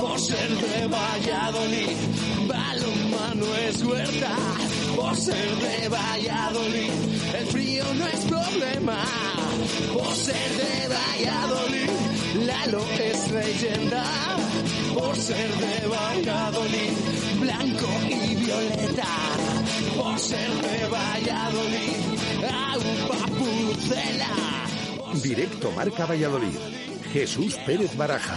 por ser de Valladolid. Balonmano es huerta por ser de Valladolid. El frío no es problema por ser de Valladolid. Lalo es leyenda por ser de Valladolid. Blanco y violeta por ser de Valladolid. Agua pucela. Directo Marca Valladolid. Jesús Pérez Baraja.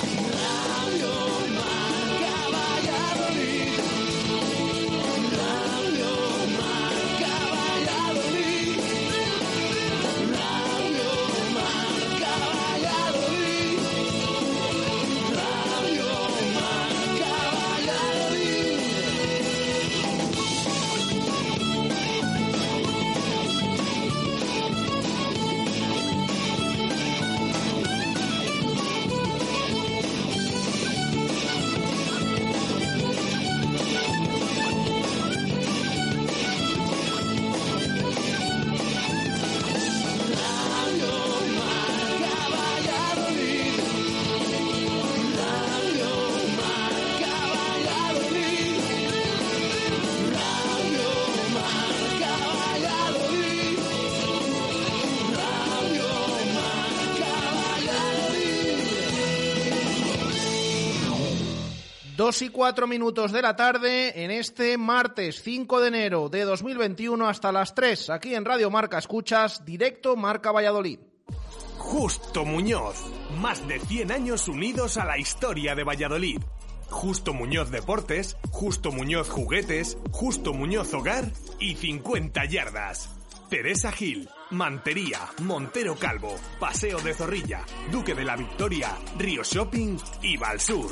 2 y 4 minutos de la tarde en este martes 5 de enero de 2021 hasta las 3, aquí en Radio Marca Escuchas, directo Marca Valladolid. Justo Muñoz, más de 100 años unidos a la historia de Valladolid. Justo Muñoz Deportes, Justo Muñoz Juguetes, Justo Muñoz Hogar y 50 Yardas. Teresa Gil, Mantería, Montero Calvo, Paseo de Zorrilla, Duque de la Victoria, Río Shopping y Valsur.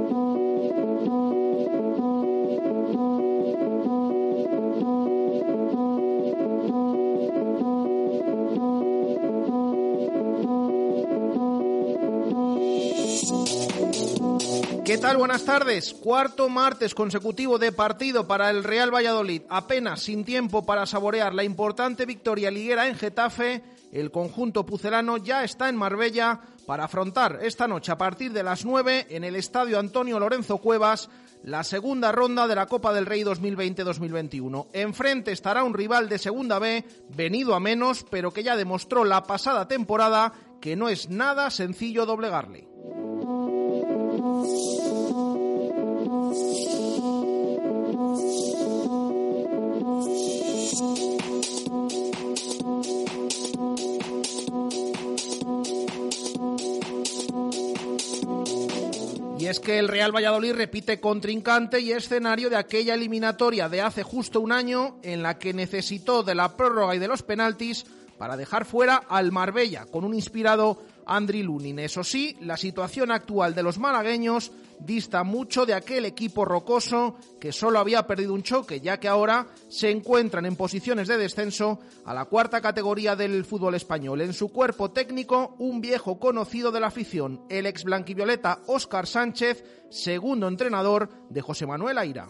Tal? Buenas tardes. Cuarto martes consecutivo de partido para el Real Valladolid. Apenas sin tiempo para saborear la importante victoria liguera en Getafe, el conjunto pucelano ya está en Marbella para afrontar esta noche a partir de las 9 en el Estadio Antonio Lorenzo Cuevas la segunda ronda de la Copa del Rey 2020-2021. Enfrente estará un rival de Segunda B, venido a menos, pero que ya demostró la pasada temporada que no es nada sencillo doblegarle. Que el Real Valladolid repite contrincante y escenario de aquella eliminatoria de hace justo un año en la que necesitó de la prórroga y de los penaltis para dejar fuera al Marbella con un inspirado Andri Lunin. Eso sí, la situación actual de los malagueños dista mucho de aquel equipo rocoso que solo había perdido un choque, ya que ahora se encuentran en posiciones de descenso a la cuarta categoría del fútbol español. En su cuerpo técnico, un viejo conocido de la afición, el ex blanquivioleta Óscar Sánchez, segundo entrenador de José Manuel Aira.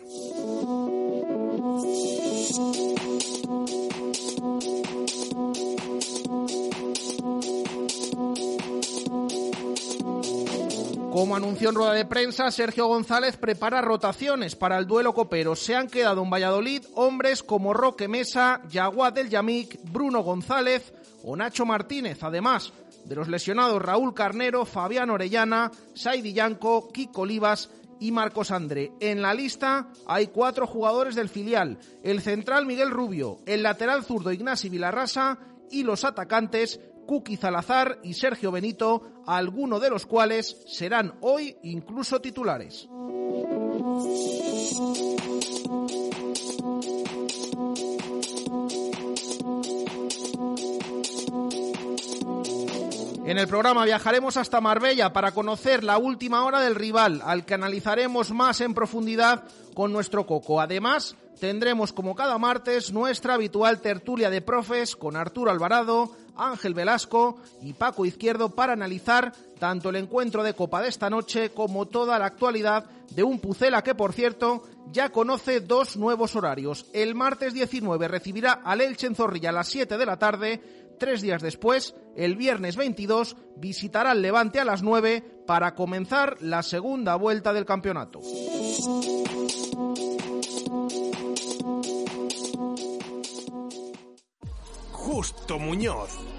Como anunció en rueda de prensa, Sergio González prepara rotaciones para el duelo copero. Se han quedado en Valladolid hombres como Roque Mesa, Yaguad del Yamic, Bruno González o Nacho Martínez. Además de los lesionados Raúl Carnero, Fabián Orellana, Saidi Yanco, Kiko Olivas y Marcos André. En la lista hay cuatro jugadores del filial, el central Miguel Rubio, el lateral zurdo Ignasi Vilarrasa y los atacantes Kuki Zalazar y Sergio Benito, algunos de los cuales serán hoy incluso titulares. En el programa viajaremos hasta Marbella para conocer la última hora del rival, al que analizaremos más en profundidad con nuestro Coco. Además, tendremos como cada martes nuestra habitual tertulia de profes con Arturo Alvarado, Ángel Velasco y Paco Izquierdo para analizar tanto el encuentro de Copa de esta noche como toda la actualidad de un Pucela que, por cierto, ya conoce dos nuevos horarios. El martes 19 recibirá al Elche en Zorrilla a las 7 de la tarde. Tres días después, el viernes 22, visitará el Levante a las 9 para comenzar la segunda vuelta del campeonato. Justo Muñoz.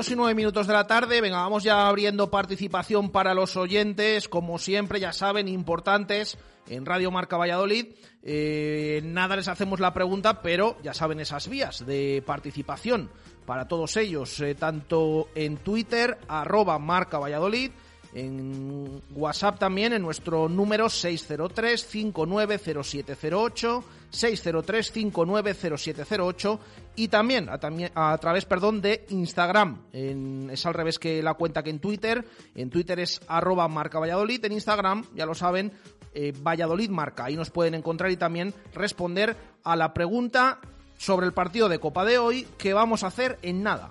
Dos y nueve minutos de la tarde, venga, vamos ya abriendo participación para los oyentes, como siempre, ya saben, importantes en Radio Marca Valladolid. Eh, nada les hacemos la pregunta, pero ya saben esas vías de participación para todos ellos, eh, tanto en Twitter, arroba Marca Valladolid, en WhatsApp también, en nuestro número 603-590708, 603-590708 y también a, a través perdón, de Instagram. Es al revés que la cuenta que en Twitter. En Twitter es arroba marca Valladolid, en Instagram, ya lo saben, eh, Valladolid Marca. Ahí nos pueden encontrar y también responder a la pregunta sobre el partido de Copa de hoy que vamos a hacer en nada.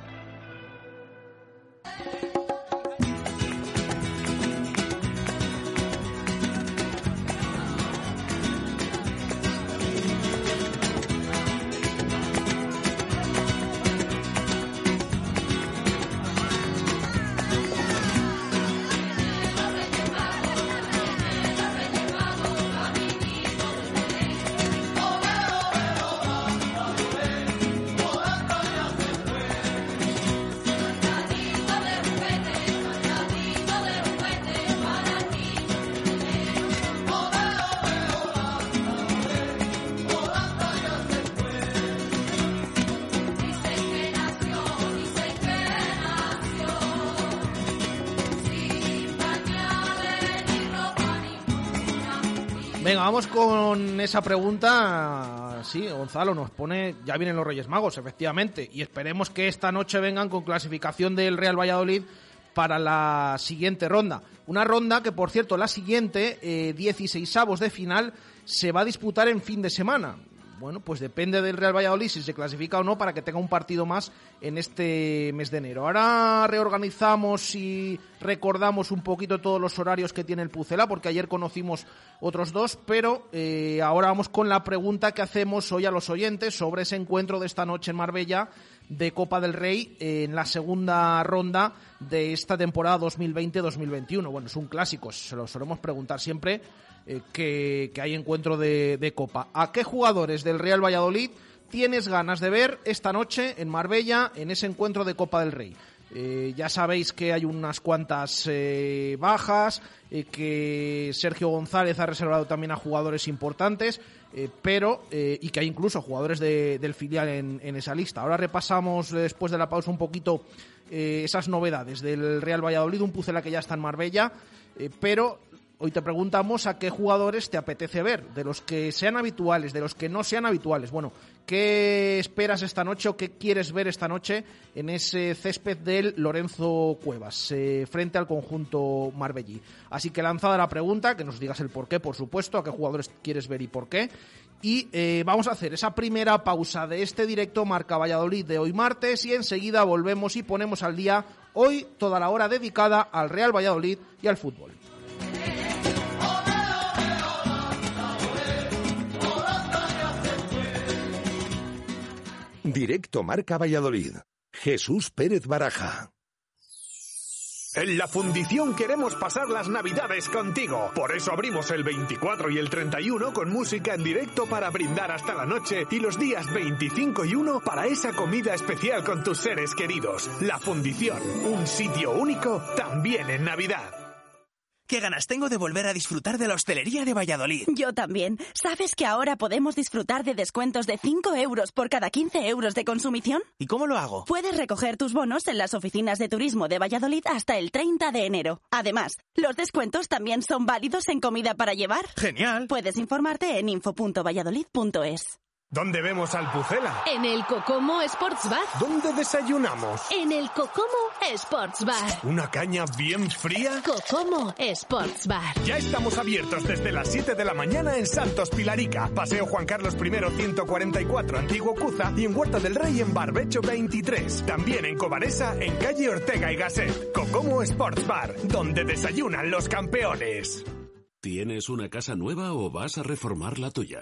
Vamos con esa pregunta. Sí, Gonzalo nos pone, ya vienen los Reyes Magos, efectivamente, y esperemos que esta noche vengan con clasificación del Real Valladolid para la siguiente ronda. Una ronda que, por cierto, la siguiente, eh, 16 avos de final, se va a disputar en fin de semana bueno, pues depende del Real Valladolid si se clasifica o no para que tenga un partido más en este mes de enero. Ahora reorganizamos y recordamos un poquito todos los horarios que tiene el Pucela, porque ayer conocimos otros dos, pero eh, ahora vamos con la pregunta que hacemos hoy a los oyentes sobre ese encuentro de esta noche en Marbella de Copa del Rey en la segunda ronda de esta temporada 2020-2021. Bueno, es un clásico, se lo solemos preguntar siempre eh, que, hay encuentro de, Copa. ¿A qué jugadores del Real Valladolid tienes ganas de ver esta noche en Marbella en ese encuentro de Copa del Rey? Eh, ya sabéis que hay unas cuantas eh, bajas, que Sergio González ha reservado también a jugadores importantes, pero y que hay incluso jugadores del filial en, en, esa lista. Ahora repasamos después de la pausa un poquito esas novedades del Real Valladolid, un Pucela que ya está en Marbella, pero Hoy te preguntamos a qué jugadores te apetece ver, de los que sean habituales, de los que no sean habituales. Bueno, ¿qué esperas esta noche o qué quieres ver esta noche en ese césped del Lorenzo Cuevas, eh, frente al conjunto Marbellí? Así que lanzada la pregunta, que nos digas el por qué, por supuesto, a qué jugadores quieres ver y por qué. Y eh, vamos a hacer esa primera pausa de este directo Marca Valladolid de hoy martes y enseguida volvemos y ponemos al día hoy toda la hora dedicada al Real Valladolid y al fútbol. Directo Marca Valladolid. Jesús Pérez Baraja. En la fundición queremos pasar las navidades contigo. Por eso abrimos el 24 y el 31 con música en directo para brindar hasta la noche y los días 25 y 1 para esa comida especial con tus seres queridos. La fundición, un sitio único también en Navidad. Qué ganas tengo de volver a disfrutar de la hostelería de Valladolid. Yo también. ¿Sabes que ahora podemos disfrutar de descuentos de 5 euros por cada 15 euros de consumición? ¿Y cómo lo hago? Puedes recoger tus bonos en las oficinas de turismo de Valladolid hasta el 30 de enero. Además, los descuentos también son válidos en comida para llevar. Genial. Puedes informarte en info.valladolid.es. ¿Dónde vemos al Pucela? En el Cocomo Sports Bar. ¿Dónde desayunamos? En el Cocomo Sports Bar. ¿Una caña bien fría? Cocomo Sports Bar. Ya estamos abiertos desde las 7 de la mañana en Santos Pilarica, Paseo Juan Carlos I 144, Antiguo Cuza y en Huerta del Rey en Barbecho 23. También en Cobaresa, en calle Ortega y Gasset. Cocomo Sports Bar, donde desayunan los campeones. ¿Tienes una casa nueva o vas a reformar la tuya?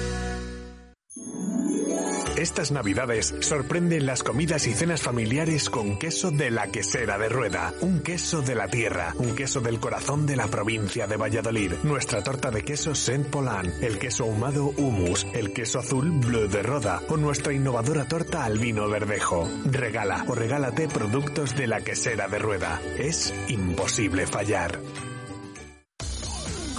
Estas navidades sorprenden las comidas y cenas familiares con queso de la quesera de rueda, un queso de la tierra, un queso del corazón de la provincia de Valladolid, nuestra torta de queso Saint Polan, el queso ahumado Humus, el queso azul Bleu de Roda o nuestra innovadora torta al vino verdejo. Regala o regálate productos de la quesera de rueda. Es imposible fallar.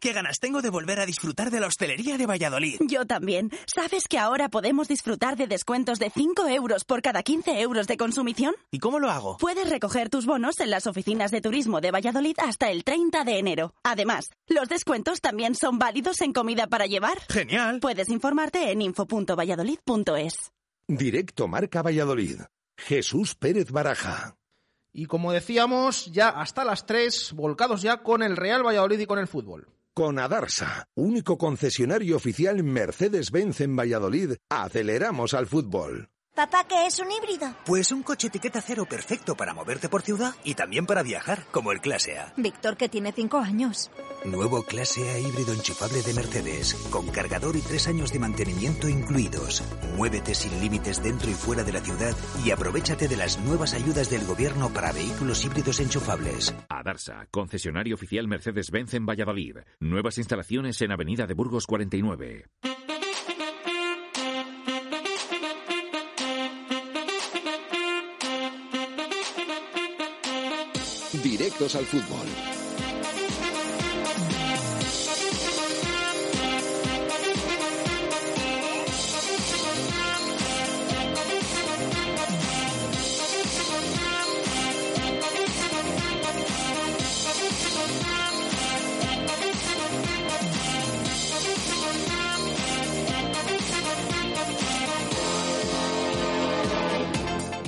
Qué ganas tengo de volver a disfrutar de la hostelería de Valladolid. Yo también. ¿Sabes que ahora podemos disfrutar de descuentos de 5 euros por cada 15 euros de consumición? ¿Y cómo lo hago? Puedes recoger tus bonos en las oficinas de turismo de Valladolid hasta el 30 de enero. Además, los descuentos también son válidos en comida para llevar. Genial. Puedes informarte en info.valladolid.es. Directo Marca Valladolid. Jesús Pérez Baraja. Y como decíamos, ya hasta las 3, volcados ya con el Real Valladolid y con el fútbol. Con Adarsa, único concesionario oficial Mercedes-Benz en Valladolid, aceleramos al fútbol. Papá, ¿qué es un híbrido? Pues un coche etiqueta cero perfecto para moverte por ciudad y también para viajar, como el Clase A. Víctor, que tiene cinco años. Nuevo Clase A híbrido enchufable de Mercedes, con cargador y tres años de mantenimiento incluidos. Muévete sin límites dentro y fuera de la ciudad y aprovechate de las nuevas ayudas del gobierno para vehículos híbridos enchufables. Adarsa, concesionario oficial Mercedes-Benz en Valladolid. Nuevas instalaciones en Avenida de Burgos 49. Directos al fútbol.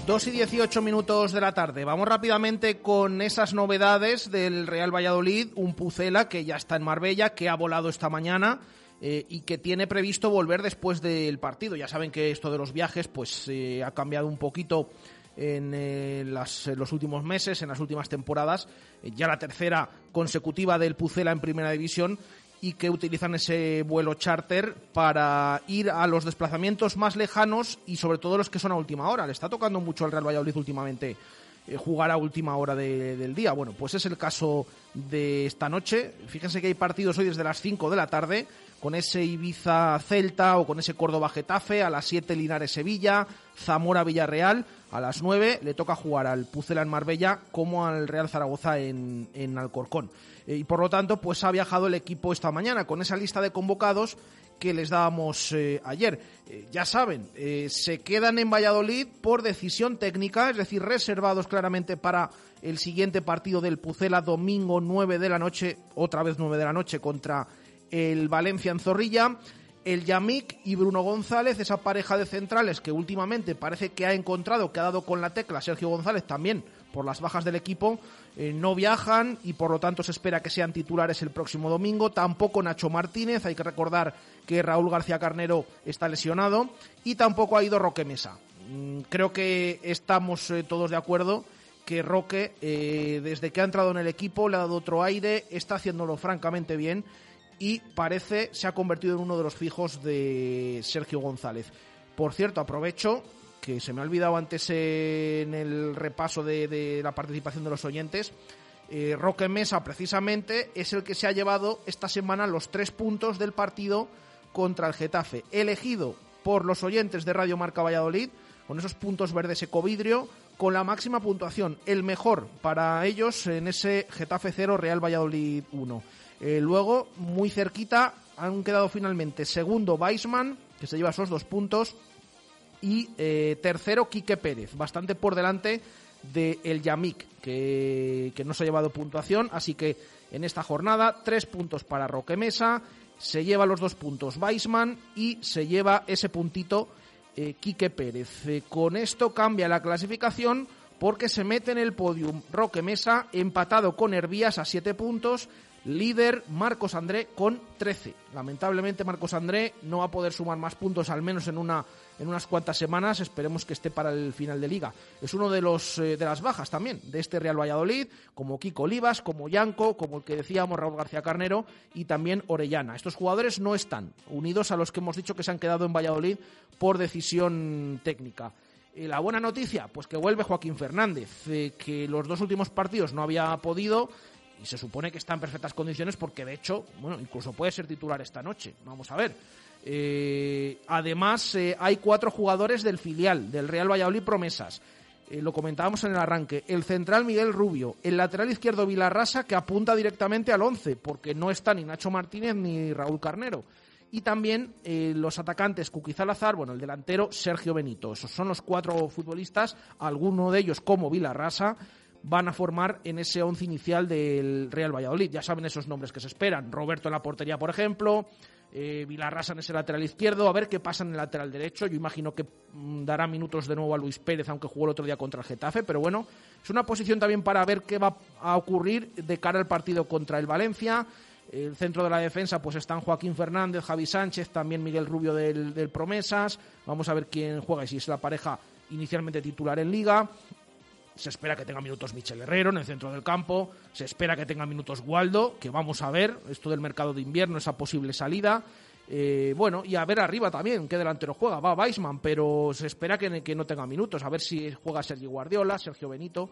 Dos y 18 minutos de la tarde. Vamos rápidamente con esas novedades del Real Valladolid. Un Pucela que ya está en Marbella, que ha volado esta mañana eh, y que tiene previsto volver después del partido. Ya saben que esto de los viajes pues eh, ha cambiado un poquito en, eh, en los últimos meses, en las últimas temporadas. Ya la tercera consecutiva del Pucela en Primera División y que utilizan ese vuelo charter para ir a los desplazamientos más lejanos y sobre todo los que son a última hora. Le está tocando mucho al Real Valladolid últimamente jugar a última hora de- del día. Bueno, pues es el caso de esta noche. Fíjense que hay partidos hoy desde las 5 de la tarde con ese Ibiza Celta o con ese Córdoba Getafe, a las 7 Linares Sevilla, Zamora Villarreal, a las 9 le toca jugar al Pucela en Marbella como al Real Zaragoza en, en Alcorcón. Eh, y por lo tanto, pues ha viajado el equipo esta mañana con esa lista de convocados que les dábamos eh, ayer. Eh, ya saben, eh, se quedan en Valladolid por decisión técnica, es decir, reservados claramente para el siguiente partido del Pucela, domingo 9 de la noche, otra vez 9 de la noche contra el Valencia en Zorrilla. El Yamik y Bruno González, esa pareja de centrales que últimamente parece que ha encontrado, que ha dado con la tecla Sergio González también por las bajas del equipo, eh, no viajan y por lo tanto se espera que sean titulares el próximo domingo. Tampoco Nacho Martínez, hay que recordar que Raúl García Carnero está lesionado y tampoco ha ido Roque Mesa. Mm, Creo que estamos eh, todos de acuerdo que Roque, eh, desde que ha entrado en el equipo, le ha dado otro aire, está haciéndolo francamente bien y parece se ha convertido en uno de los fijos de Sergio González. Por cierto, aprovecho que se me ha olvidado antes en el repaso de, de la participación de los oyentes. eh, Roque Mesa, precisamente, es el que se ha llevado esta semana los tres puntos del partido contra el Getafe, elegido por los oyentes de Radio Marca Valladolid, con esos puntos verdes ecovidrio, con la máxima puntuación, el mejor para ellos en ese Getafe 0, Real Valladolid 1. Eh, luego, muy cerquita, han quedado finalmente segundo Weisman, que se lleva esos dos puntos, y eh, tercero Quique Pérez, bastante por delante de el Yamik, que, que no se ha llevado puntuación, así que en esta jornada tres puntos para Roque Mesa, se lleva los dos puntos Weisman y se lleva ese puntito eh, Quique Pérez. Eh, con esto cambia la clasificación porque se mete en el podium Roque Mesa empatado con Hervías a siete puntos, líder Marcos André con 13. Lamentablemente Marcos André no va a poder sumar más puntos, al menos en una en unas cuantas semanas. Esperemos que esté para el final de liga. Es uno de los eh, de las bajas también de este Real Valladolid, como Kiko Olivas, como Yanco, como el que decíamos Raúl García Carnero y también Orellana. Estos jugadores no están unidos a los que hemos dicho que se han quedado en Valladolid por decisión técnica. Eh, la buena noticia, pues que vuelve Joaquín Fernández, eh, que los dos últimos partidos no había podido y se supone que está en perfectas condiciones porque de hecho, bueno, incluso puede ser titular esta noche. Vamos a ver. Eh, además, eh, hay cuatro jugadores del filial, del Real Valladolid Promesas. Eh, lo comentábamos en el arranque. El central Miguel Rubio, el lateral izquierdo Vilarrasa, que apunta directamente al 11, porque no está ni Nacho Martínez ni Raúl Carnero. Y también los atacantes Cuquizalazar, bueno, el delantero Sergio Benito. Esos son los cuatro futbolistas, alguno de ellos como Vilarrasa, van a formar en ese once inicial del Real Valladolid. Ya saben esos nombres que se esperan. Roberto en la portería, por ejemplo, eh, Vilarrasa en ese lateral izquierdo, a ver qué pasa en el lateral derecho. Yo imagino que mm, dará minutos de nuevo a Luis Pérez, aunque jugó el otro día contra el Getafe, pero bueno, es una posición también para ver qué va a ocurrir de cara al partido contra el Valencia. El centro de la defensa, pues están Joaquín Fernández, Javi Sánchez, también Miguel Rubio del, del Promesas. Vamos a ver quién juega y si es la pareja inicialmente titular en Liga. Se espera que tenga minutos Michel Herrero en el centro del campo. Se espera que tenga minutos Waldo, que vamos a ver, esto del mercado de invierno, esa posible salida. Eh, bueno, y a ver arriba también qué delantero juega. Va Weisman, pero se espera que, que, no tenga minutos. A ver si juega Sergio Guardiola, Sergio Benito.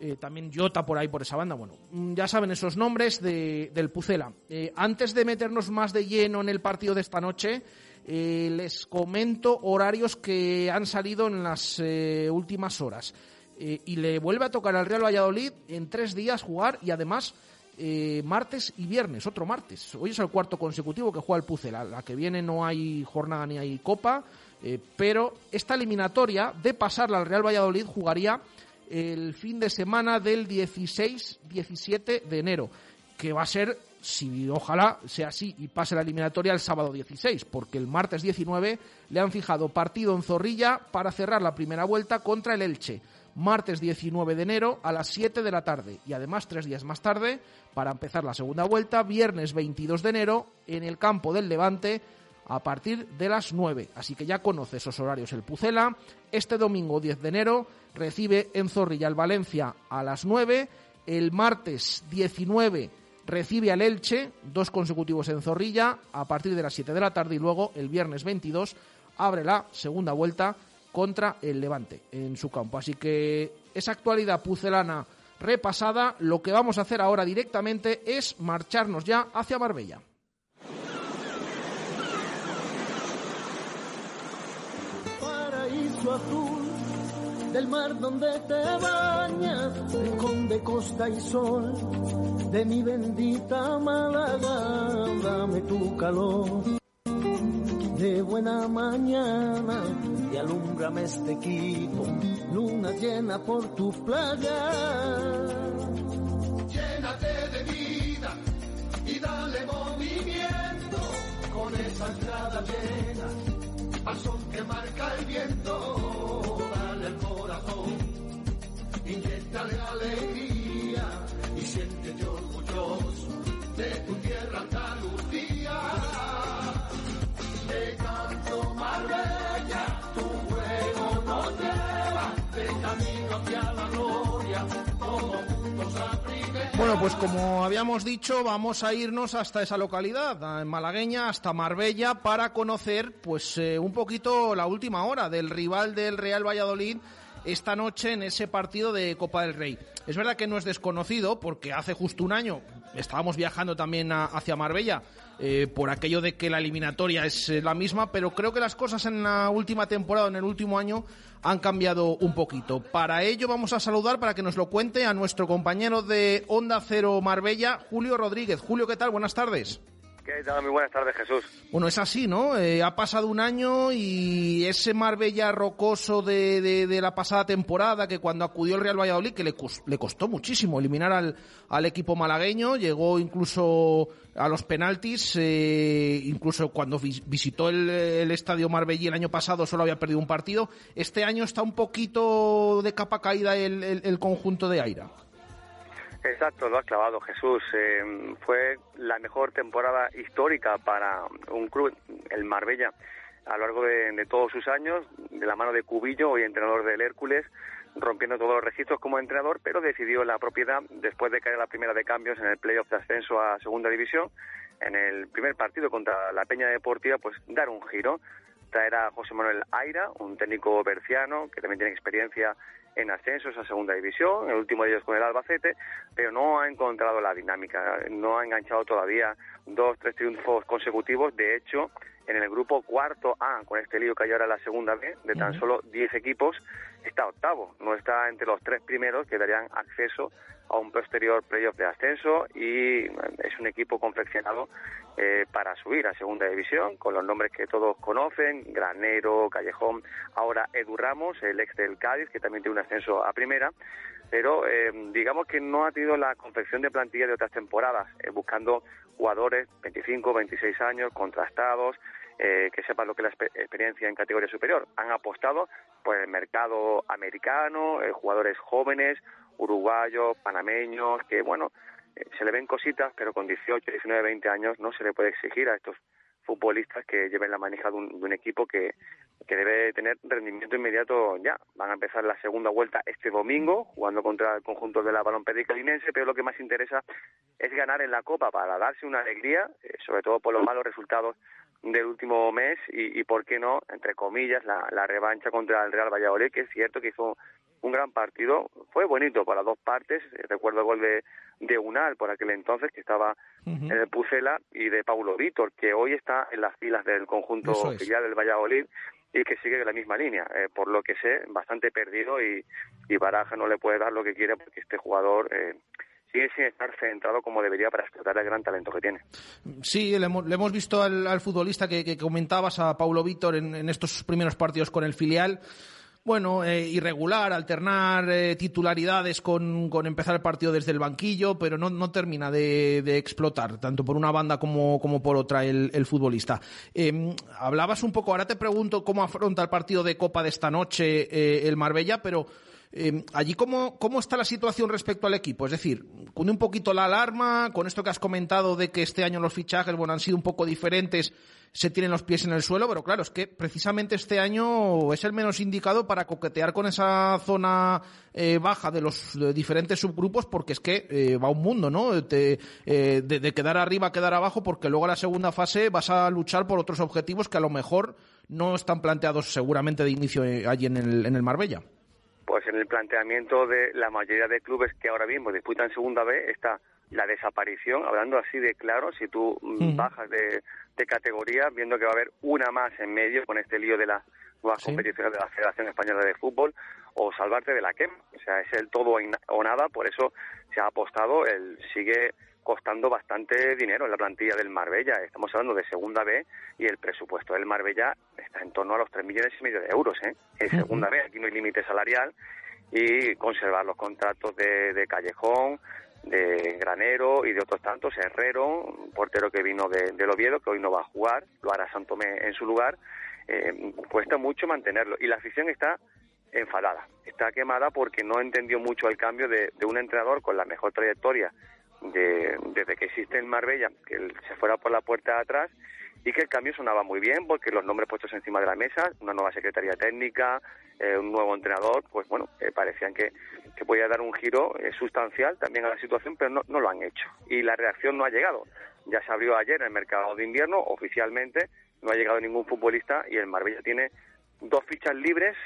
Eh, también Jota por ahí, por esa banda. Bueno, mm, ya saben esos nombres de, del Pucela. Eh, antes de meternos más de lleno en el partido de esta noche, les comento horarios que han salido en las últimas horas. Eh, y le vuelve a tocar al Real Valladolid en tres días jugar y además eh, martes y viernes, otro martes. Hoy es el cuarto consecutivo que juega el Pucela. La, que viene no hay jornada ni hay copa, eh, pero esta eliminatoria de pasarla al Real Valladolid jugaría el fin de semana del 16-17 de enero, que va a ser, si ojalá sea así y pase la eliminatoria el sábado 16, porque el martes 19 le han fijado partido en Zorrilla para cerrar la primera vuelta contra el Elche martes 19 de enero a las 7 de la tarde y además tres días más tarde para empezar la segunda vuelta, viernes 22 de enero en el campo del Levante a partir de las 9. Así que ya conoce esos horarios el Pucela. Este domingo 10 de enero recibe en Zorrilla el Valencia a las 9. El martes 19 recibe al Elche, dos consecutivos en Zorrilla a partir de las 7 de la tarde y luego el viernes 22 abre la segunda vuelta contra el Levante en su campo. Así que esa actualidad pucelana repasada, lo que vamos a hacer ahora directamente es marcharnos ya hacia Marbella. Paraíso azul del mar donde te bañas, de costa y sol, de mi bendita dame tu calor de buena mañana y alumbrame este equipo, luna llena por tu playa. Llénate de vida y dale movimiento con esa entrada llena, paso que marca el viento, dale el corazón, inyectale alegría y siéntete orgulloso de tu tierra Bueno, pues como habíamos dicho, vamos a irnos hasta esa localidad, en malagueña, hasta Marbella, para conocer pues eh, un poquito la última hora del rival del Real Valladolid esta noche en ese partido de Copa del Rey. Es verdad que no es desconocido porque hace justo un año estábamos viajando también hacia Marbella eh, por aquello de que la eliminatoria es eh, la misma, pero creo que las cosas en la última temporada, en el último año, han cambiado un poquito. Para ello vamos a saludar, para que nos lo cuente, a nuestro compañero de Onda Cero Marbella, Julio Rodríguez. Julio, ¿qué tal? Buenas tardes. ¿Qué tal? Muy buenas tardes, Jesús. Bueno, es así, ¿no? Eh, ha pasado un año y ese Marbella rocoso de, de, la pasada temporada, que cuando acudió el Real Valladolid, que le, le costó muchísimo eliminar al, al, equipo malagueño, llegó incluso a los penaltis, eh, incluso cuando visitó el, el, estadio Marbellí el año pasado solo había perdido un partido. Este año está un poquito de capa caída el, el conjunto de Aira. Exacto, lo has clavado, Jesús. Eh, fue la mejor temporada histórica para un club, el Marbella, a lo largo de, todos sus años, de la mano de Cubillo, hoy entrenador del Hércules, rompiendo todos los registros como entrenador, pero decidió la propiedad, después de caer la primera de cambios en el playoff de ascenso a segunda división, en el primer partido contra la Peña Deportiva, pues dar un giro, traer a José Manuel Aira, un técnico berciano que también tiene experiencia en ascensos a segunda división, el último de ellos con el Albacete, pero no ha encontrado la dinámica, no ha enganchado todavía dos, tres triunfos consecutivos. De hecho, en el grupo cuarto A, con este lío que hay ahora la segunda B, de tan solo 10 equipos, está octavo, no está entre los tres primeros que darían acceso a un posterior playoff de ascenso y es un equipo confeccionado eh, para subir a segunda división con los nombres que todos conocen, Granero, Callejón, ahora Edu Ramos, el ex del Cádiz, que también tiene un ascenso a primera, pero eh, digamos que no ha tenido la confección de plantilla de otras temporadas, eh, buscando jugadores 25, 26 años, contrastados, que sepan lo que es la experiencia en categoría superior. Han apostado por el mercado americano, jugadores jóvenes, uruguayos, panameños, que bueno, eh, se le ven cositas, pero con 18, 19, 20 años no se le puede exigir a estos futbolistas que lleven la manija de un, equipo que, que, debe tener rendimiento inmediato ya. Van a empezar la segunda vuelta este domingo, jugando contra el conjunto de la Balompédica Linense, pero lo que más interesa es ganar en la Copa para darse una alegría, eh, sobre todo por los malos resultados del último mes y, y por qué no, entre comillas, la, la revancha contra el Real Valladolid, que es cierto que hizo un gran partido, fue bonito para dos partes, recuerdo el gol de, de Unal por aquel entonces, que estaba en el Pucela, y de Paulo Vítor, que hoy está en las filas del conjunto filial del Valladolid y que sigue de la misma línea, eh, por lo que sé, bastante perdido y, y Baraja no le puede dar lo que quiere porque este jugador... Eh, sigue sin estar centrado como debería para explotar el gran talento que tiene. Sí, le hemos, visto al, futbolista que, comentabas, a Paulo Víctor, en, estos primeros partidos con el filial bueno, eh, irregular, alternar eh, titularidades con, con, empezar el partido desde el banquillo, pero no, no termina de, explotar, tanto por una banda como, como por otra el, el futbolista. Em, hablabas un poco, ahora te pregunto cómo afronta el partido de Copa de esta noche eh, el Marbella, pero em, allí cómo, cómo está la situación respecto al equipo. Es decir, con un poquito la alarma, con esto que has comentado de que este año los fichajes bueno, han sido un poco diferentes se tienen los pies en el suelo, pero claro, es que precisamente este año es el menos indicado para coquetear con esa zona eh, baja de los diferentes subgrupos, porque es que eh, va un mundo, ¿no? Eh, de, quedar arriba a quedar abajo, porque luego a la segunda fase vas a luchar por otros objetivos que a lo mejor no están planteados seguramente de inicio allí en el, en el Marbella. Pues en el planteamiento de la mayoría de clubes que ahora mismo disputan segunda B está la desaparición, hablando así de claro, si tú bajas de, de categoría, viendo que va a haber una más en medio con este lío de las nuevas competiciones de la Federación Española de Fútbol, o salvarte de la quema. O sea, es el todo o nada, por eso se ha apostado, el sigue costando bastante dinero en la plantilla del Marbella. Estamos hablando de segunda B y el presupuesto del Marbella está en torno a los 3 millones y medio de euros. ¿eh? En segunda B, aquí no hay límite salarial y conservar los contratos de, de Callejón, de Granero y de otros tantos, Herrero, un portero que vino de, del Oviedo, que hoy no va a jugar, lo hará Santomé en su lugar, eh, cuesta mucho mantenerlo. Y la afición está enfadada, está quemada porque no entendió mucho el cambio de, de un entrenador con la mejor trayectoria de, desde que existe en Marbella, que él se fuera por la puerta de atrás y que el cambio sonaba muy bien porque los nombres puestos encima de la mesa, una nueva secretaría técnica, eh, un nuevo entrenador, pues bueno, eh, parecían que, que podía dar un giro eh, sustancial también a la situación, pero no, no lo han hecho. Y la reacción no ha llegado. Ya se abrió ayer el mercado de invierno, oficialmente no ha llegado ningún futbolista y el Marbella tiene dos fichas libres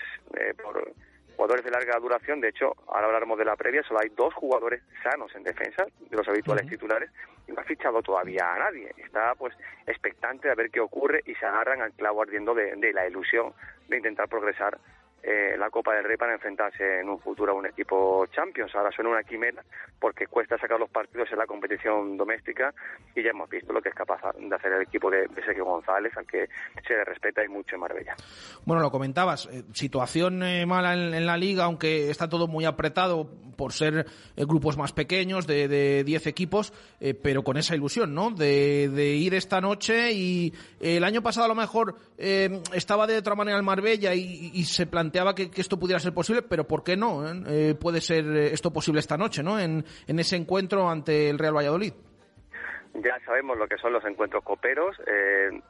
por jugadores de larga duración. De hecho, ahora hablaremos de la previa, solo hay dos jugadores sanos en defensa, de los habituales titulares, y no ha fichado todavía a nadie. Está pues expectante a ver qué ocurre y se agarran al clavo ardiendo de la ilusión de intentar progresar eh, la Copa del Rey para enfrentarse en un futuro a un equipo Champions. Ahora suena una quimera porque cuesta sacar los partidos en la competición doméstica y ya hemos visto lo que es capaz de hacer el equipo de, Sergio González, al que se le respeta y mucho en Marbella. Bueno, lo comentabas, eh, situación eh, mala en, la liga, aunque está todo muy apretado por ser grupos más pequeños, de 10 equipos, pero con esa ilusión, ¿no? De, ir esta noche y el año pasado a lo mejor estaba de otra manera el Marbella y, y se planteó planteaba que, esto pudiera ser posible, pero ¿por qué no? Eh, puede ser esto posible esta noche, ¿no? En, en ese encuentro ante el Real Valladolid. Ya sabemos lo que son los encuentros coperos.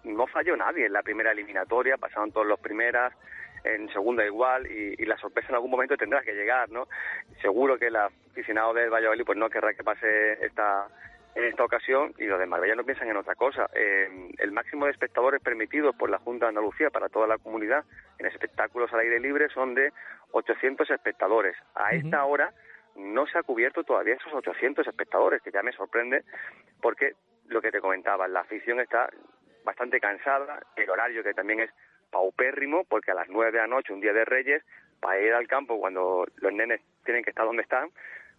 no falló nadie en la primera eliminatoria, pasaron todos los primeras en segunda igual y, la sorpresa en algún momento tendrá que llegar, ¿no? Seguro que el aficionado del Valladolid pues no querrá que pase esta en esta ocasión y los de Marbella no piensan en otra cosa. Eh, el máximo de espectadores permitidos por la Junta de Andalucía para toda la comunidad en espectáculos al aire libre son de 800 espectadores. A esta hora no se ha cubierto todavía esos 800 espectadores, que ya me sorprende porque lo que te comentaba, la afición está bastante cansada, el horario que también es paupérrimo, porque a las nueve de la noche, un día de Reyes, para ir al campo cuando los nenes tienen que estar donde están,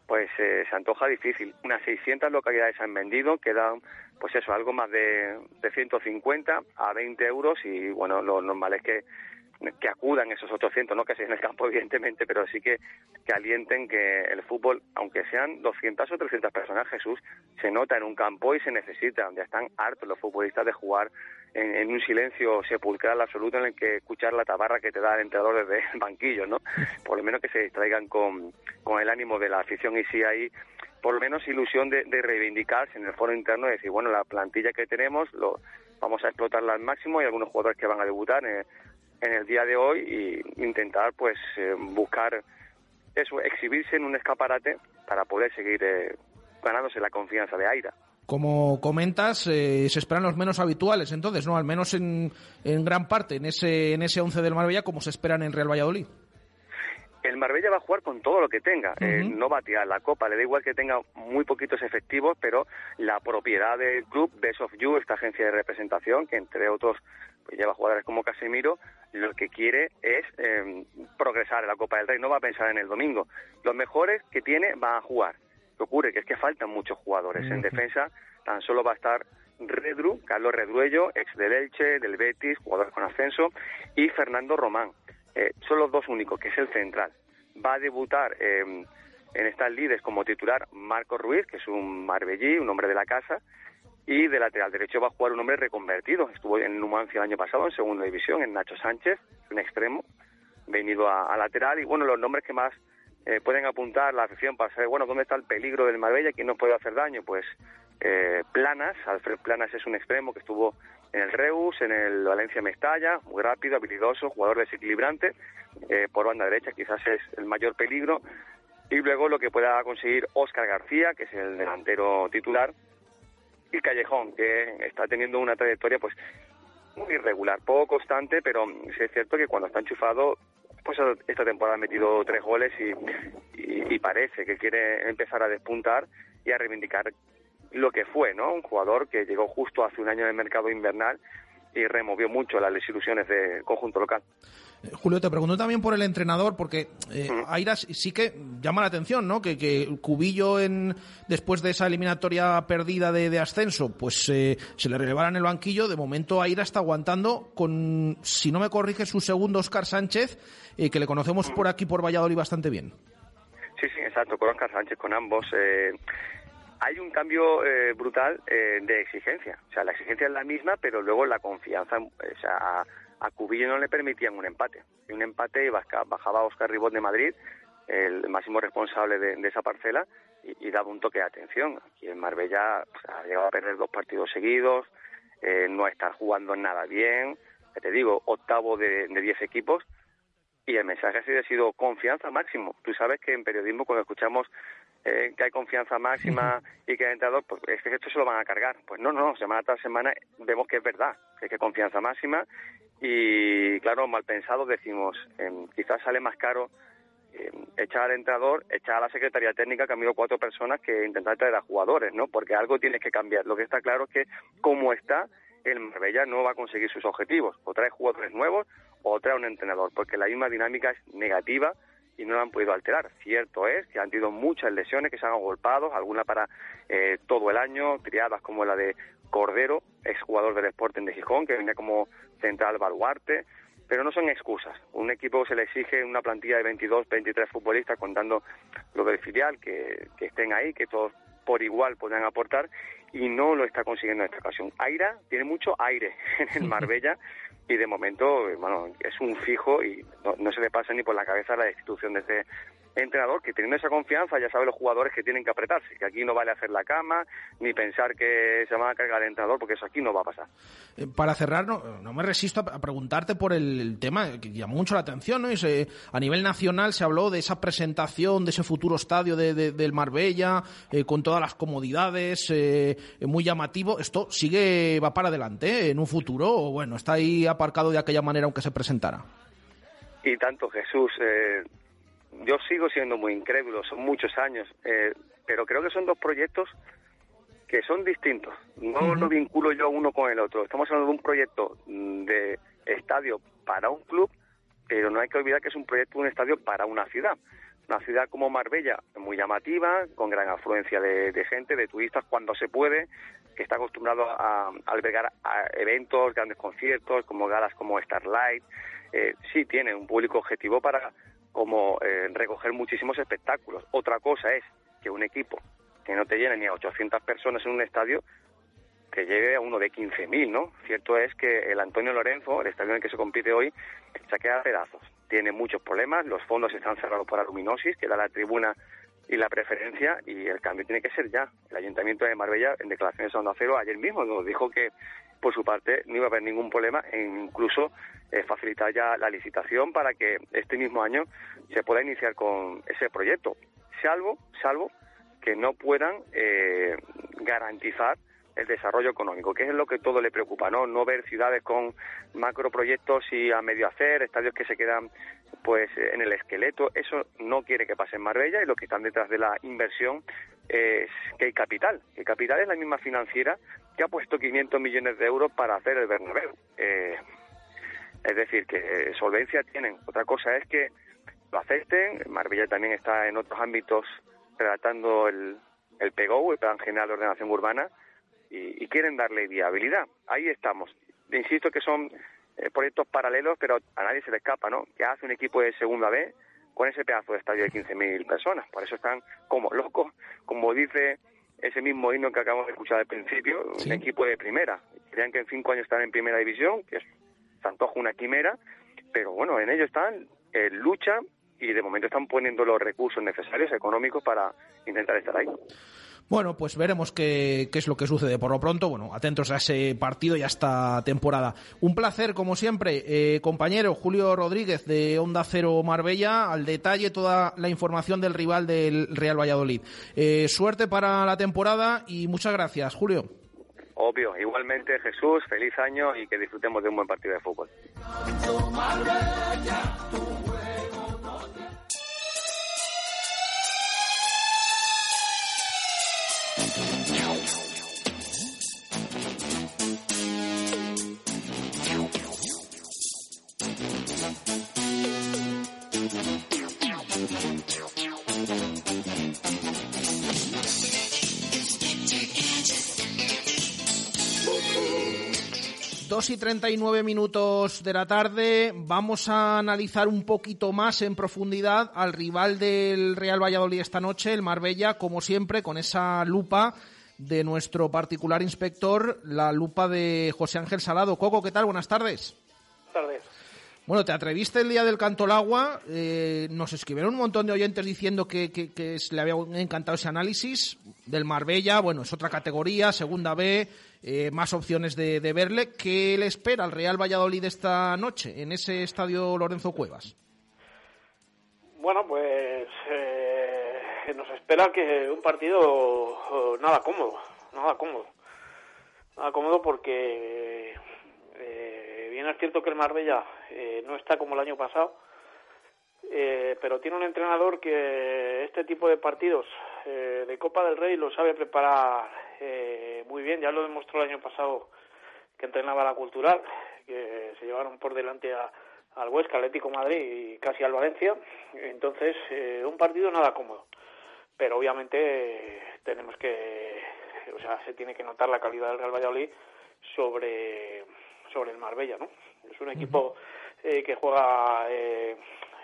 pues eh, se antoja difícil. Unas 600 localidades han vendido, quedan, pues eso, algo más de, de 150 a 20 euros y, bueno, lo normal es que que acudan esos 800, no que sea en el campo evidentemente, pero sí que, que alienten que el fútbol, aunque sean 200 o 300 personas, Jesús, se nota en un campo y se necesita, donde están hartos los futbolistas de jugar en, un silencio sepulcral absoluto en el que escuchar la tabarra que te da el entrenador desde el banquillo, ¿no? Por lo menos que se distraigan con, con el ánimo de la afición y sí hay por lo menos ilusión de, reivindicarse en el foro interno y decir, bueno, la plantilla que tenemos lo vamos a explotarla al máximo y algunos jugadores que van a debutar en, en el día de hoy y intentar pues eh, buscar eso, exhibirse en un escaparate para poder seguir eh, ganándose la confianza de Aira. Como comentas, eh, se esperan los menos habituales, entonces, ¿no? Al menos en, en gran parte, en ese, en ese 11 del Marbella, como se esperan en Real Valladolid. El Marbella va a jugar con todo lo que tenga, no va a tirar la copa, le da igual que tenga muy poquitos efectivos, pero la propiedad del club, Best of You, esta agencia de representación, que entre otros lleva jugadores como Casemiro, lo que quiere es em, progresar en la Copa del Rey, no va a pensar en el domingo. Los mejores que tiene van a jugar. Lo que ocurre que es que faltan muchos jugadores. En defensa tan solo va a estar Redru, Carlos Redruello, ex del Elche, del Betis, jugador con ascenso, y Fernando Román. Eh, son los dos únicos, que es el central. Va a debutar em, en estas líderes como titular Marco Ruiz, que es un marbellí, un hombre de la casa, y de lateral derecho va a jugar un hombre reconvertido. Estuvo en Numancia el año pasado, en segunda división, en Nacho Sánchez, un extremo, venido a, lateral. Y bueno, los nombres que más eh, pueden apuntar la afición para saber, bueno, dónde está el peligro del Marbella, quién nos puede hacer daño. Pues eh, Planas, Alfred Planas es un extremo que estuvo en el Reus, en el Valencia Mestalla, muy rápido, habilidoso, jugador desequilibrante. Eh, por banda derecha quizás es el mayor peligro. Y luego lo que pueda conseguir Óscar García, que es el delantero titular, y Callejón, que está teniendo una trayectoria pues muy irregular, poco constante, pero sí es cierto que cuando está enchufado, pues esta temporada ha metido tres goles y, y, parece que quiere empezar a despuntar y a reivindicar lo que fue, ¿no? Un jugador que llegó justo hace un año de mercado invernal y removió mucho las desilusiones del conjunto local. Julio, te pregunto también por el entrenador, porque eh, Airas sí que llama la atención, ¿no? Que, que Cubillo, en, después de esa eliminatoria perdida de, ascenso, pues eh, se le relevara en el banquillo. De momento, Airas está aguantando con, si no me corrige, su segundo Oscar Sánchez, eh, que le conocemos por aquí, por Valladolid, bastante bien. Sí, sí, exacto, con Oscar Sánchez, con ambos. Eh, hay un cambio brutal de exigencia. O sea, la exigencia es la misma, pero luego la confianza, o sea, a Cubillo no le permitían un empate. Y un empate y bajaba Oscar Ribot de Madrid, el máximo responsable de, esa parcela, y, daba un toque de atención. Aquí en Marbella ha llegado a perder dos partidos seguidos, eh, no está jugando nada bien, te digo, octavo de, diez equipos, y el mensaje ha sido confianza máximo. Tú sabes que en periodismo cuando escuchamos eh, que hay confianza máxima y que hay entrenador, pues es que esto se lo van a cargar. Pues no, no, semana tras semana vemos que es verdad, que hay confianza máxima y claro, mal pensado decimos, em, quizás sale más caro em, echar al entrenador, echar a la secretaría técnica, que han habido cuatro personas, que intentar traer a jugadores, ¿no? Porque algo tienes que cambiar. Lo que está claro es que, como está, el Marbella no va a conseguir sus objetivos. O trae jugadores nuevos o trae un entrenador, porque la misma dinámica es negativa y no la han podido alterar. Cierto es que han tenido muchas lesiones que se han agolpado, algunas para eh, todo el año, triadas como la de Cordero, exjugador del Sporting de Gijón, que venía como central baluarte, pero no son excusas. Un equipo se le exige una plantilla de 22, 23 futbolistas, contando lo del filial, que, estén ahí, que todos por igual puedan aportar, y no lo está consiguiendo en esta ocasión. Aira tiene mucho aire en el Marbella y de momento, bueno, es un fijo y no, no se le pasa ni por la cabeza la destitución de este entrenador que teniendo esa confianza ya sabe los jugadores que tienen que apretarse, que aquí no vale hacer la cama ni pensar que se van a cargar el entrenador porque eso aquí no va a pasar. Eh, para cerrar, no, no, me resisto a preguntarte por el, tema que llamó mucho la atención, ¿no? a nivel nacional se habló de esa presentación, de ese futuro estadio de, del Marbella, eh, con todas las comodidades, eh, muy llamativo. ¿Esto sigue, va para adelante en un futuro o bueno, está ahí aparcado de aquella manera aunque se presentara? Y tanto, Jesús yo sigo siendo muy incrédulo, son muchos años, eh, pero creo que son dos proyectos que son distintos. No lo vinculo yo uno con el otro. Estamos hablando de un proyecto de estadio para un club, pero no hay que olvidar que es un proyecto de un estadio para una ciudad. Una ciudad como Marbella, muy llamativa, con gran afluencia de, gente, de turistas cuando se puede, que está acostumbrado a, albergar eventos, grandes conciertos, como galas como Starlight. Eh, sí tiene un público objetivo para como eh, recoger muchísimos espectáculos. Otra cosa es que un equipo que no te llene ni a 800 personas en un estadio te llegue a uno de 15.000, ¿no? Cierto es que el Antonio Lorenzo, el estadio en el que se compite hoy, se queda a pedazos. Tiene muchos problemas, los fondos están cerrados por aluminosis, que da la tribuna y la preferencia, y el cambio tiene que ser ya. El Ayuntamiento de Marbella, en declaraciones de Onda Cero, ayer mismo nos dijo que, por su parte, no iba a haber ningún problema en incluso eh, facilitar ya la licitación para que este mismo año se pueda iniciar con ese proyecto, salvo, salvo que no puedan eh, garantizar el desarrollo económico, que es lo que todo le preocupa, ¿no? No ver ciudades con macroproyectos y a medio hacer, estadios que se quedan pues en el esqueleto, eso no quiere que pase en Marbella y lo que están detrás de la inversión es que hay capital, que capital es la misma financiera que ha puesto 500 millones de euros para hacer el Bernabéu. Eh, es decir, que eh, solvencia tienen. Otra cosa es que lo acepten. Marbella también está en otros ámbitos redactando el, el PGO, el Plan General de Ordenación Urbana, y, quieren darle viabilidad. Ahí estamos. Insisto que son eh, proyectos paralelos, pero a nadie se le escapa, ¿no? Que hace un equipo de segunda B con ese pedazo de estadio de 15.000 personas. Por eso están como locos, como dice ese mismo himno que acabamos de escuchar al principio, un equipo de primera. Creían que en cinco años están en primera división, que es se antoja una quimera, pero bueno, en ello están, en lucha y de momento están poniendo los recursos necesarios económicos para intentar estar ahí. Bueno, pues veremos qué, es lo que sucede. Por lo pronto, bueno, atentos a ese partido y a esta temporada. Un placer, como siempre, eh, compañero Julio Rodríguez de Onda Cero Marbella, al detalle toda la información del rival del Real Valladolid. Eh, suerte para la temporada y muchas gracias, Julio. Obvio, igualmente Jesús, feliz año y que disfrutemos de un buen partido de fútbol. 2 y 39 minutos de la tarde vamos a analizar un poquito más en profundidad al rival del Real Valladolid esta noche, el Marbella, como siempre, con esa lupa de nuestro particular inspector, la lupa de José Ángel Salado. Coco, ¿qué tal? Buenas tardes. Buenas tardes. Bueno, te atreviste el día del canto al agua. Eh, nos escribieron un montón de oyentes diciendo que, que, le había encantado ese análisis del Marbella. Bueno, es otra categoría, segunda B. Eh, más opciones de, verle. ¿Qué le espera al Real Valladolid esta noche en ese estadio Lorenzo Cuevas? Bueno, pues eh, nos espera que un partido oh, nada cómodo, nada cómodo, nada cómodo porque eh, bien es cierto que el Marbella no está como el año pasado, pero tiene un entrenador que este tipo de partidos de Copa del Rey lo sabe preparar eh, muy bien, ya lo demostró el año pasado que entrenaba la Cultural, que se llevaron por delante al Huesca, Atlético Madrid y casi al Valencia. Entonces, eh, un partido nada cómodo. Pero obviamente tenemos que, o sea, se tiene que notar la calidad del Real Valladolid sobre, sobre el Marbella, ¿no? Es un equipo eh, que juega eh,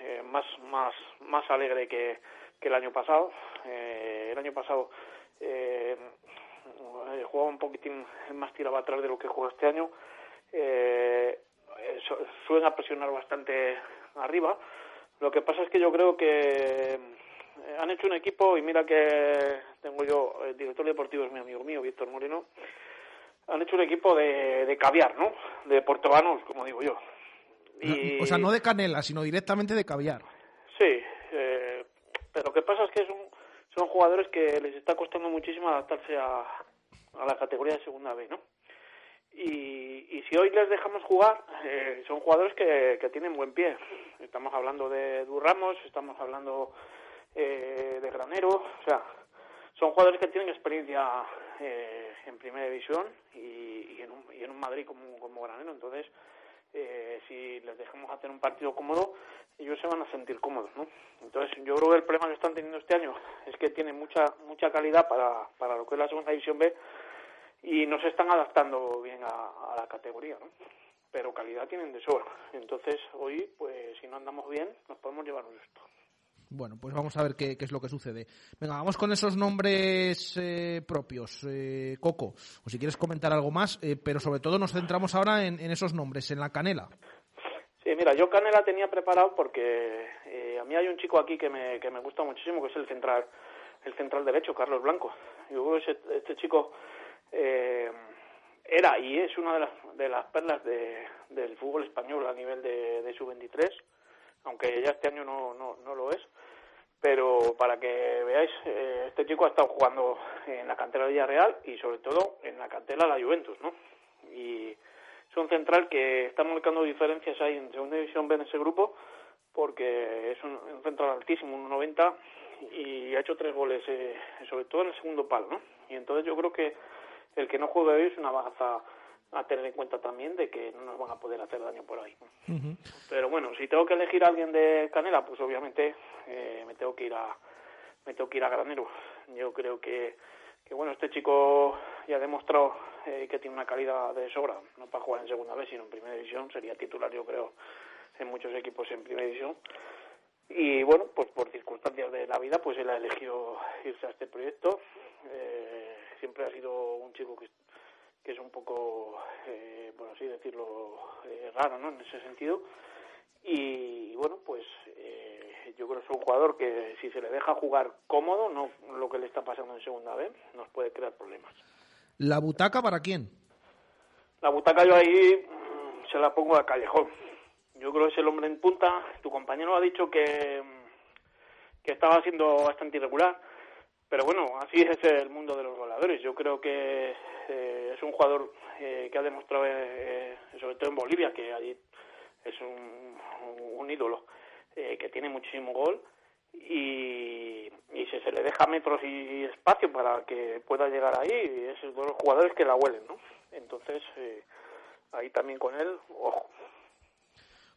eh, más, más, más alegre que, que el año pasado. el año pasado eh, juega un poquitín más tirado atrás de lo que juega este año. Eh, eh, su- suelen presionar bastante arriba. Lo que pasa es que yo creo que eh, han hecho un equipo, y mira que tengo yo, el director deportivo es mi amigo mío, Víctor Moreno, han hecho un equipo de, de caviar, ¿no? De portobanos, como digo yo. Y, O sea, no de canela, sino directamente de caviar. Sí, eh, pero lo que pasa es que son, son jugadores que les está costando muchísimo adaptarse a, a la categoría de segunda B, ¿no? Y, y si hoy les dejamos jugar, eh, son jugadores que, que tienen buen pie. Estamos hablando de Durramos, estamos hablando eh, de Granero, o sea, son jugadores que tienen experiencia eh, en primera división y, y en un, y en un Madrid como, como Granero. Entonces, eh, si les dejamos hacer un partido cómodo, ellos se van a sentir cómodos, ¿no? Entonces, yo creo que el problema que están teniendo este año es que tienen mucha mucha calidad para, para lo que es la segunda división B y no se están adaptando bien a, a la categoría, ¿no? Pero calidad tienen de sobra. Entonces, hoy, pues, si no andamos bien, nos podemos llevar un susto. Bueno, pues vamos a ver qué, es lo que sucede. Venga, vamos con esos nombres eh, propios. Eh, Coco, o si quieres comentar algo más, eh, pero sobre todo nos centramos ahora en, esos nombres, en la canela. Sí, mira, yo Canela tenía preparado porque eh, a mí hay un chico aquí que me, que me gusta muchísimo, que es el central el central derecho, Carlos Blanco. Yo creo que este chico eh, era y es una de las, de las perlas de- del fútbol español a nivel de, de sub-23, aunque ya este año no, no, no lo es. Pero para que veáis, eh, este chico ha estado jugando en la cantera de Villarreal y sobre todo en la cantera de la Juventus, ¿no? Y es un central que está marcando diferencias ahí en segunda división B en ese grupo porque es un, central altísimo, un 90 y ha hecho tres goles, eh, sobre todo en el segundo palo, ¿no? Y entonces yo creo que el que no juegue hoy es una baza a tener en cuenta también de que no nos van a poder hacer daño por ahí. Pero bueno, si tengo que elegir a alguien de Canela, pues obviamente eh, me tengo que ir a me tengo que ir a Granero. Yo creo que, que bueno, este chico ya ha demostrado eh, que tiene una calidad de sobra, no para jugar en segunda vez, sino en primera división, sería titular yo creo en muchos equipos en primera división. Y bueno, pues por circunstancias de la vida, pues él ha elegido irse a este proyecto. Eh, siempre ha sido un chico que, que es un poco, eh, por así decirlo, eh, raro, ¿no? En ese sentido. Y, bueno, pues eh, yo creo que es un jugador que si se le deja jugar cómodo, no lo que le está pasando en segunda vez, nos puede crear problemas. ¿La butaca para quién? La butaca yo ahí mm, se la pongo a Callejón. Yo creo que es el hombre en punta. Tu compañero ha dicho que, mm, que estaba siendo bastante irregular. Pero bueno, así es el mundo de los goleadores. Yo creo que eh, es un jugador eh, que ha demostrado, eh, sobre todo en Bolivia, que allí es un, ídolo, eh, que tiene muchísimo gol. Y, y si se le deja metros y espacio para que pueda llegar ahí, es uno de los jugadores que la huelen, ¿no? Entonces, eh, ahí también con él, ojo.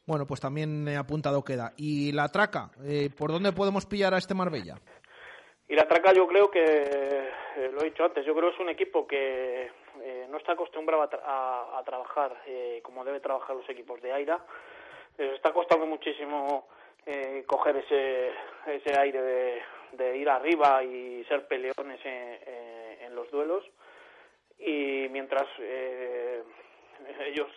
Bueno, pues también eh, apuntado queda. ¿Y la traca? Eh, ¿Por dónde podemos pillar a este Marbella? Y la Traca yo creo que, eh, lo he dicho antes, yo creo que es un equipo que eh, no está acostumbrado a, tra- a- a trabajar eh, como debe trabajar los equipos de Aira. Les está costando muchísimo eh, coger ese, ese aire de, ir arriba y ser peleones en, en- los duelos. Y mientras ellos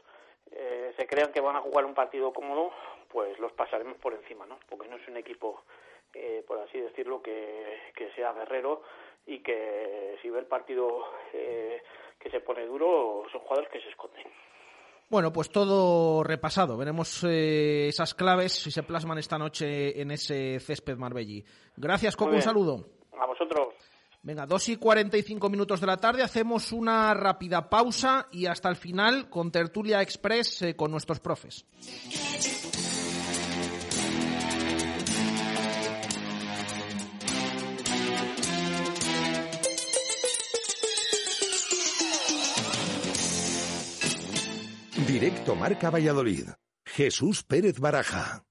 se crean que van a jugar un partido cómodo, pues los pasaremos por encima, ¿no? Porque no es un equipo eh, por así decirlo, que, que sea guerrero y que si ve el partido eh, que se pone duro, son jugadores que se esconden. Bueno, pues todo repasado. Veremos eh, esas claves si se plasman esta noche en ese césped Marbelli. Gracias, Coco. Un saludo. A vosotros. Venga, 2 y 45 minutos de la tarde. Hacemos una rápida pausa y hasta el final con Tertulia Express eh, con nuestros profes. Directo Marca Valladolid. Jesús Pérez Baraja.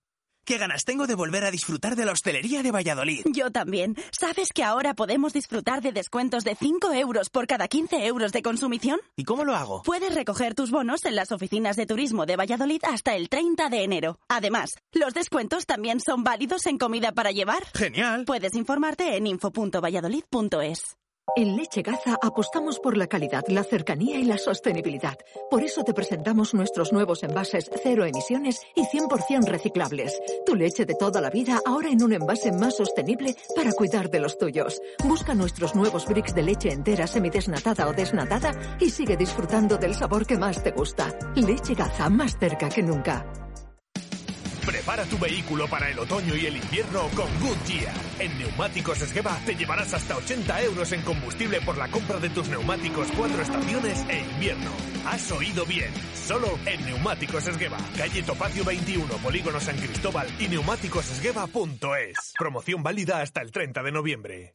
¿Qué ganas tengo de volver a disfrutar de la hostelería de Valladolid? Yo también. ¿Sabes que ahora podemos disfrutar de descuentos de 5 euros por cada 15 euros de consumición? ¿Y cómo lo hago? Puedes recoger tus bonos en las oficinas de turismo de Valladolid hasta el 30 de enero. Además, los descuentos también son válidos en comida para llevar. Genial. Puedes informarte en info.valladolid.es. En Leche Gaza apostamos por la calidad, la cercanía y la sostenibilidad. Por eso te presentamos nuestros nuevos envases cero emisiones y 100% reciclables. Tu leche de toda la vida ahora en un envase más sostenible para cuidar de los tuyos. Busca nuestros nuevos bricks de leche entera, semidesnatada o desnatada y sigue disfrutando del sabor que más te gusta. Leche Gaza, más cerca que nunca. Prepara tu vehículo para el otoño y el invierno con Goodyear. En Neumáticos Esgueva te llevarás hasta 80 euros en combustible por la compra de tus neumáticos cuatro estaciones e invierno. Has oído bien. Solo en Neumáticos Esgueva. Calle Topacio 21, Polígono San Cristóbal y neumáticosesgueva.es. Promoción válida hasta el 30 de noviembre.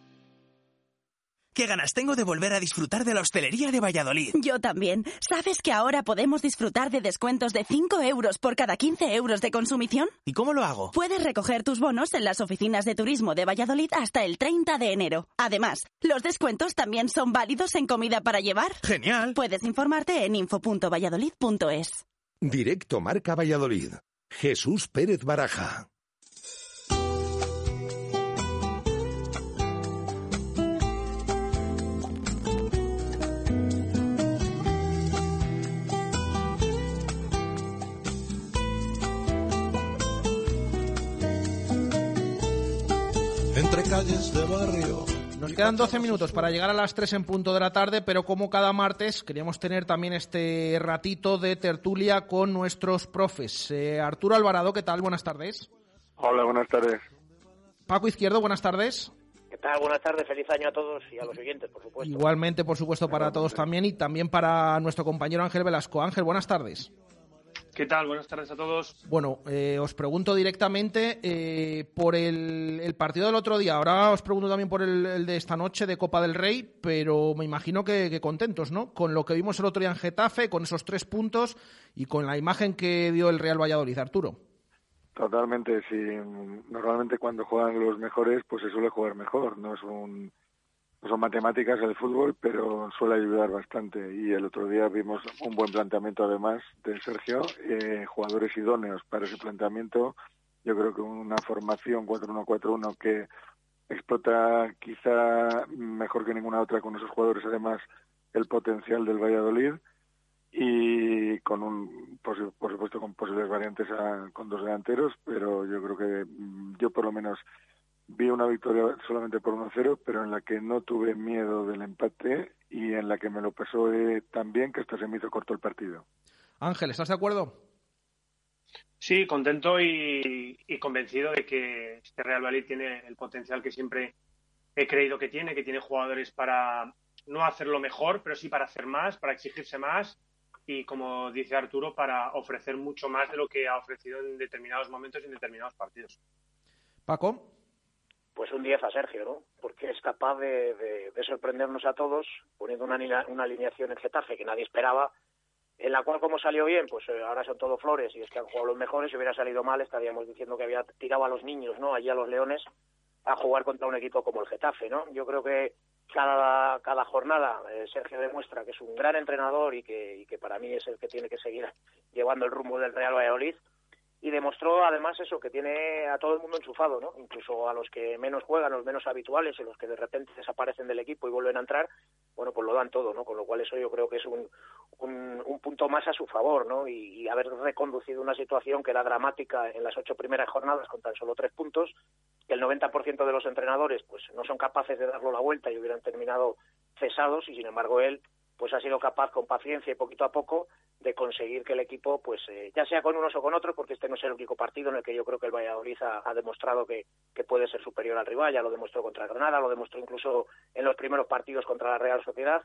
¿Qué ganas tengo de volver a disfrutar de la hostelería de Valladolid? Yo también. ¿Sabes que ahora podemos disfrutar de descuentos de 5 euros por cada 15 euros de consumición? ¿Y cómo lo hago? Puedes recoger tus bonos en las oficinas de turismo de Valladolid hasta el 30 de enero. Además, los descuentos también son válidos en comida para llevar. ¡Genial! Puedes informarte en info.valladolid.es. Directo Marca Valladolid. Jesús Pérez Baraja. Calles de barrio. Nos quedan 12 minutos para llegar a las 3 en punto de la tarde, pero como cada martes queríamos tener también este ratito de tertulia con nuestros profes. Eh, Arturo Alvarado, ¿qué tal? Buenas tardes. Hola, buenas tardes. Paco Izquierdo, buenas tardes. ¿Qué tal? Buenas tardes, feliz año a todos y a los oyentes, por supuesto. Igualmente, por supuesto, para todos también y también para nuestro compañero Ángel Velasco. Ángel, buenas tardes. ¿Qué tal? Buenas tardes a todos. Bueno, eh, os pregunto directamente eh, por el, el, partido del otro día. Ahora os pregunto también por el, el, de esta noche de Copa del Rey, pero me imagino que, que, contentos, ¿no? Con lo que vimos el otro día en Getafe, con esos tres puntos y con la imagen que dio el Real Valladolid, Arturo. Totalmente, sí. Normalmente cuando juegan los mejores, pues se suele jugar mejor. No es un son matemáticas el fútbol, pero suele ayudar bastante. Y el otro día vimos un buen planteamiento, además, de Sergio, eh, jugadores idóneos para ese planteamiento. Yo creo que una formación 4-1-4-1 que explota quizá mejor que ninguna otra con esos jugadores, además, el potencial del Valladolid y con un, por, supuesto, con posibles variantes con dos delanteros, pero yo creo que yo por lo menos vi una victoria solamente por 1-0, pero en la que no tuve miedo del empate y en la que me lo pasó eh, tan bien que hasta se me hizo corto el partido. Ángel, ¿estás de acuerdo? Sí, contento y, y, convencido de que este Real Valladolid tiene el potencial que siempre he creído que tiene, que tiene jugadores para no hacerlo mejor, pero sí para hacer más, para exigirse más y, como dice Arturo, para ofrecer mucho más de lo que ha ofrecido en determinados momentos y en determinados partidos. Paco pues un 10 a Sergio, ¿no? Porque es capaz de, de, de sorprendernos a todos poniendo una, alineación en Getafe que nadie esperaba, en la cual como salió bien, pues eh, ahora son todo flores y es que han jugado los mejores, si hubiera salido mal estaríamos diciendo que había tirado a los niños, ¿no? Allí a los leones a jugar contra un equipo como el Getafe, ¿no? Yo creo que cada, cada jornada eh, Sergio demuestra que es un gran entrenador y que, y que para mí es el que tiene que seguir llevando el rumbo del Real Valladolid y demostró además eso, que tiene a todo el mundo enchufado, ¿no? Incluso a los que menos juegan, los menos habituales, y los que de repente desaparecen del equipo y vuelven a entrar, bueno, pues lo dan todo, ¿no? Con lo cual eso yo creo que es un, un, un punto más a su favor, ¿no? Y, y, haber reconducido una situación que era dramática en las ocho primeras jornadas con tan solo tres puntos, que el 90% de los entrenadores pues no son capaces de darlo la vuelta y hubieran terminado cesados y sin embargo él pues ha sido capaz con paciencia y poquito a poco de conseguir que el equipo, pues eh, ya sea con unos o con otros, porque este no es el único partido en el que yo creo que el Valladolid ha, ha demostrado que, que, puede ser superior al rival, ya lo demostró contra Granada, lo demostró incluso en los primeros partidos contra la Real Sociedad,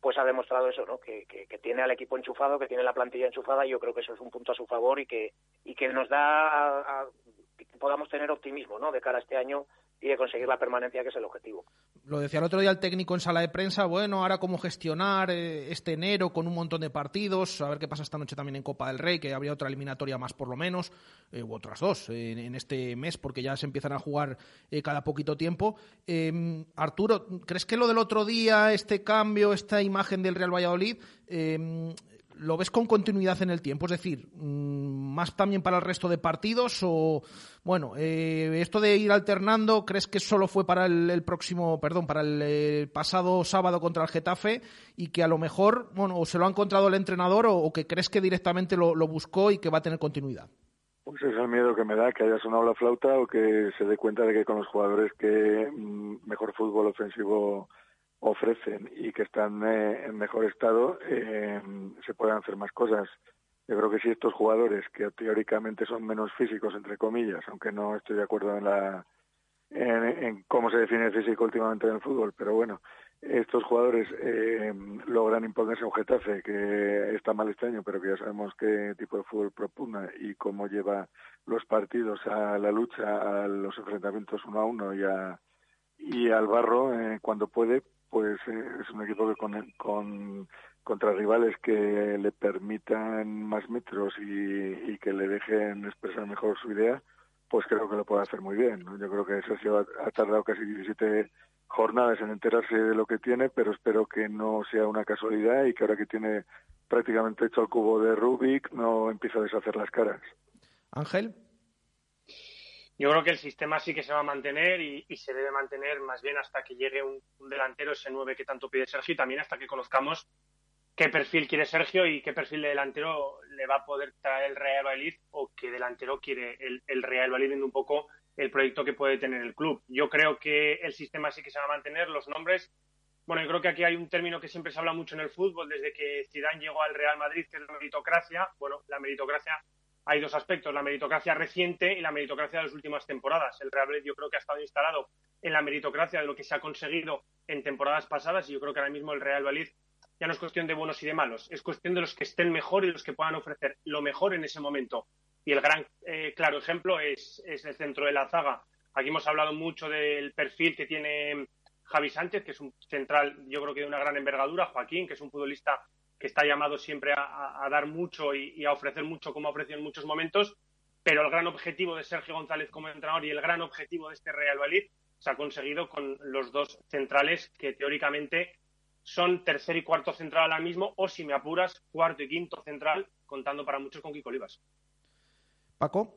pues ha demostrado eso, ¿no? Que, que, que, tiene al equipo enchufado, que tiene la plantilla enchufada, y yo creo que eso es un punto a su favor y que, y que nos da que podamos tener optimismo, ¿no? De cara a este año y de conseguir la permanencia, que es el objetivo. Lo decía el otro día el técnico en sala de prensa, bueno, ahora cómo gestionar eh, este enero con un montón de partidos, a ver qué pasa esta noche también en Copa del Rey, que habría otra eliminatoria más por lo menos, eh, u otras dos en, este mes, porque ya se empiezan a jugar eh, cada poquito tiempo. Em, Arturo, ¿crees que lo del otro día, este cambio, esta imagen del Real Valladolid, em, ¿Lo ves con continuidad en el tiempo? Es decir, mm, ¿más también para el resto de partidos? O, bueno, eh, esto de ir alternando, ¿crees que solo fue para el, próximo, perdón, para el, pasado sábado contra el Getafe y que a lo mejor, bueno, o se lo ha encontrado el entrenador o, que crees que directamente lo, buscó y que va a tener continuidad? Pues es el miedo que me da, que haya sonado la flauta o que se dé cuenta de que con los jugadores que mm, mejor fútbol ofensivo ofrecen y que están eh, en mejor estado, eh, se pueden hacer más cosas. Yo creo que si estos jugadores, que teóricamente son menos físicos, entre comillas, aunque no estoy de acuerdo en, la, en, cómo se define físico últimamente en el fútbol, pero bueno, estos jugadores eh, logran imponerse un Getafe que está mal este año, pero que ya sabemos qué tipo de fútbol propugna y cómo lleva los partidos a la lucha, a los enfrentamientos uno a uno y, a, y al barro cuando puede, pues eh, es un equipo que con, contra rivales que le permitan más metros y, que le dejen expresar mejor su idea, pues creo que lo puede hacer muy bien. Yo creo que Sergio ha, ha tardado casi 17 jornadas en enterarse de lo que tiene, pero espero que no sea una casualidad y que ahora que tiene prácticamente hecho el cubo de Rubik no empiece a deshacer las caras. Ángel. Yo creo que el sistema sí que se va a mantener y, se debe mantener más bien hasta que llegue un, delantero, ese 9 que tanto pide Sergio, y también hasta que conozcamos qué perfil quiere Sergio y qué perfil de delantero le va a poder traer el Real Valladolid o qué delantero quiere el, Real Valladolid viendo un poco el proyecto que puede tener el club. Yo creo que el sistema sí que se va a mantener, los nombres. Bueno, yo creo que aquí hay un término que siempre se habla mucho en el fútbol desde que Zidane llegó al Real Madrid, que es la meritocracia. Bueno, la meritocracia hay dos aspectos, la meritocracia reciente y la meritocracia de las últimas temporadas. El Real Madrid yo creo que ha estado instalado en la meritocracia de lo que se ha conseguido en temporadas pasadas y yo creo que ahora mismo el Real Madrid ya no es cuestión de buenos y de malos, es cuestión de los que estén mejor y los que puedan ofrecer lo mejor en ese momento. Y el gran eh, claro ejemplo es, es el centro de la zaga. Aquí hemos hablado mucho del perfil que tiene Javi Sánchez, que es un central, yo creo que de una gran envergadura, Joaquín, que es un futbolista que está llamado siempre a, dar mucho y, a ofrecer mucho como ha ofrecido en muchos momentos, pero el gran objetivo de Sergio González como entrenador y el gran objetivo de este Real Valladolid se ha conseguido con los dos centrales que teóricamente son tercer y cuarto central ahora mismo, o si me apuras, cuarto y quinto central, contando para muchos con Kiko Olivas. Paco.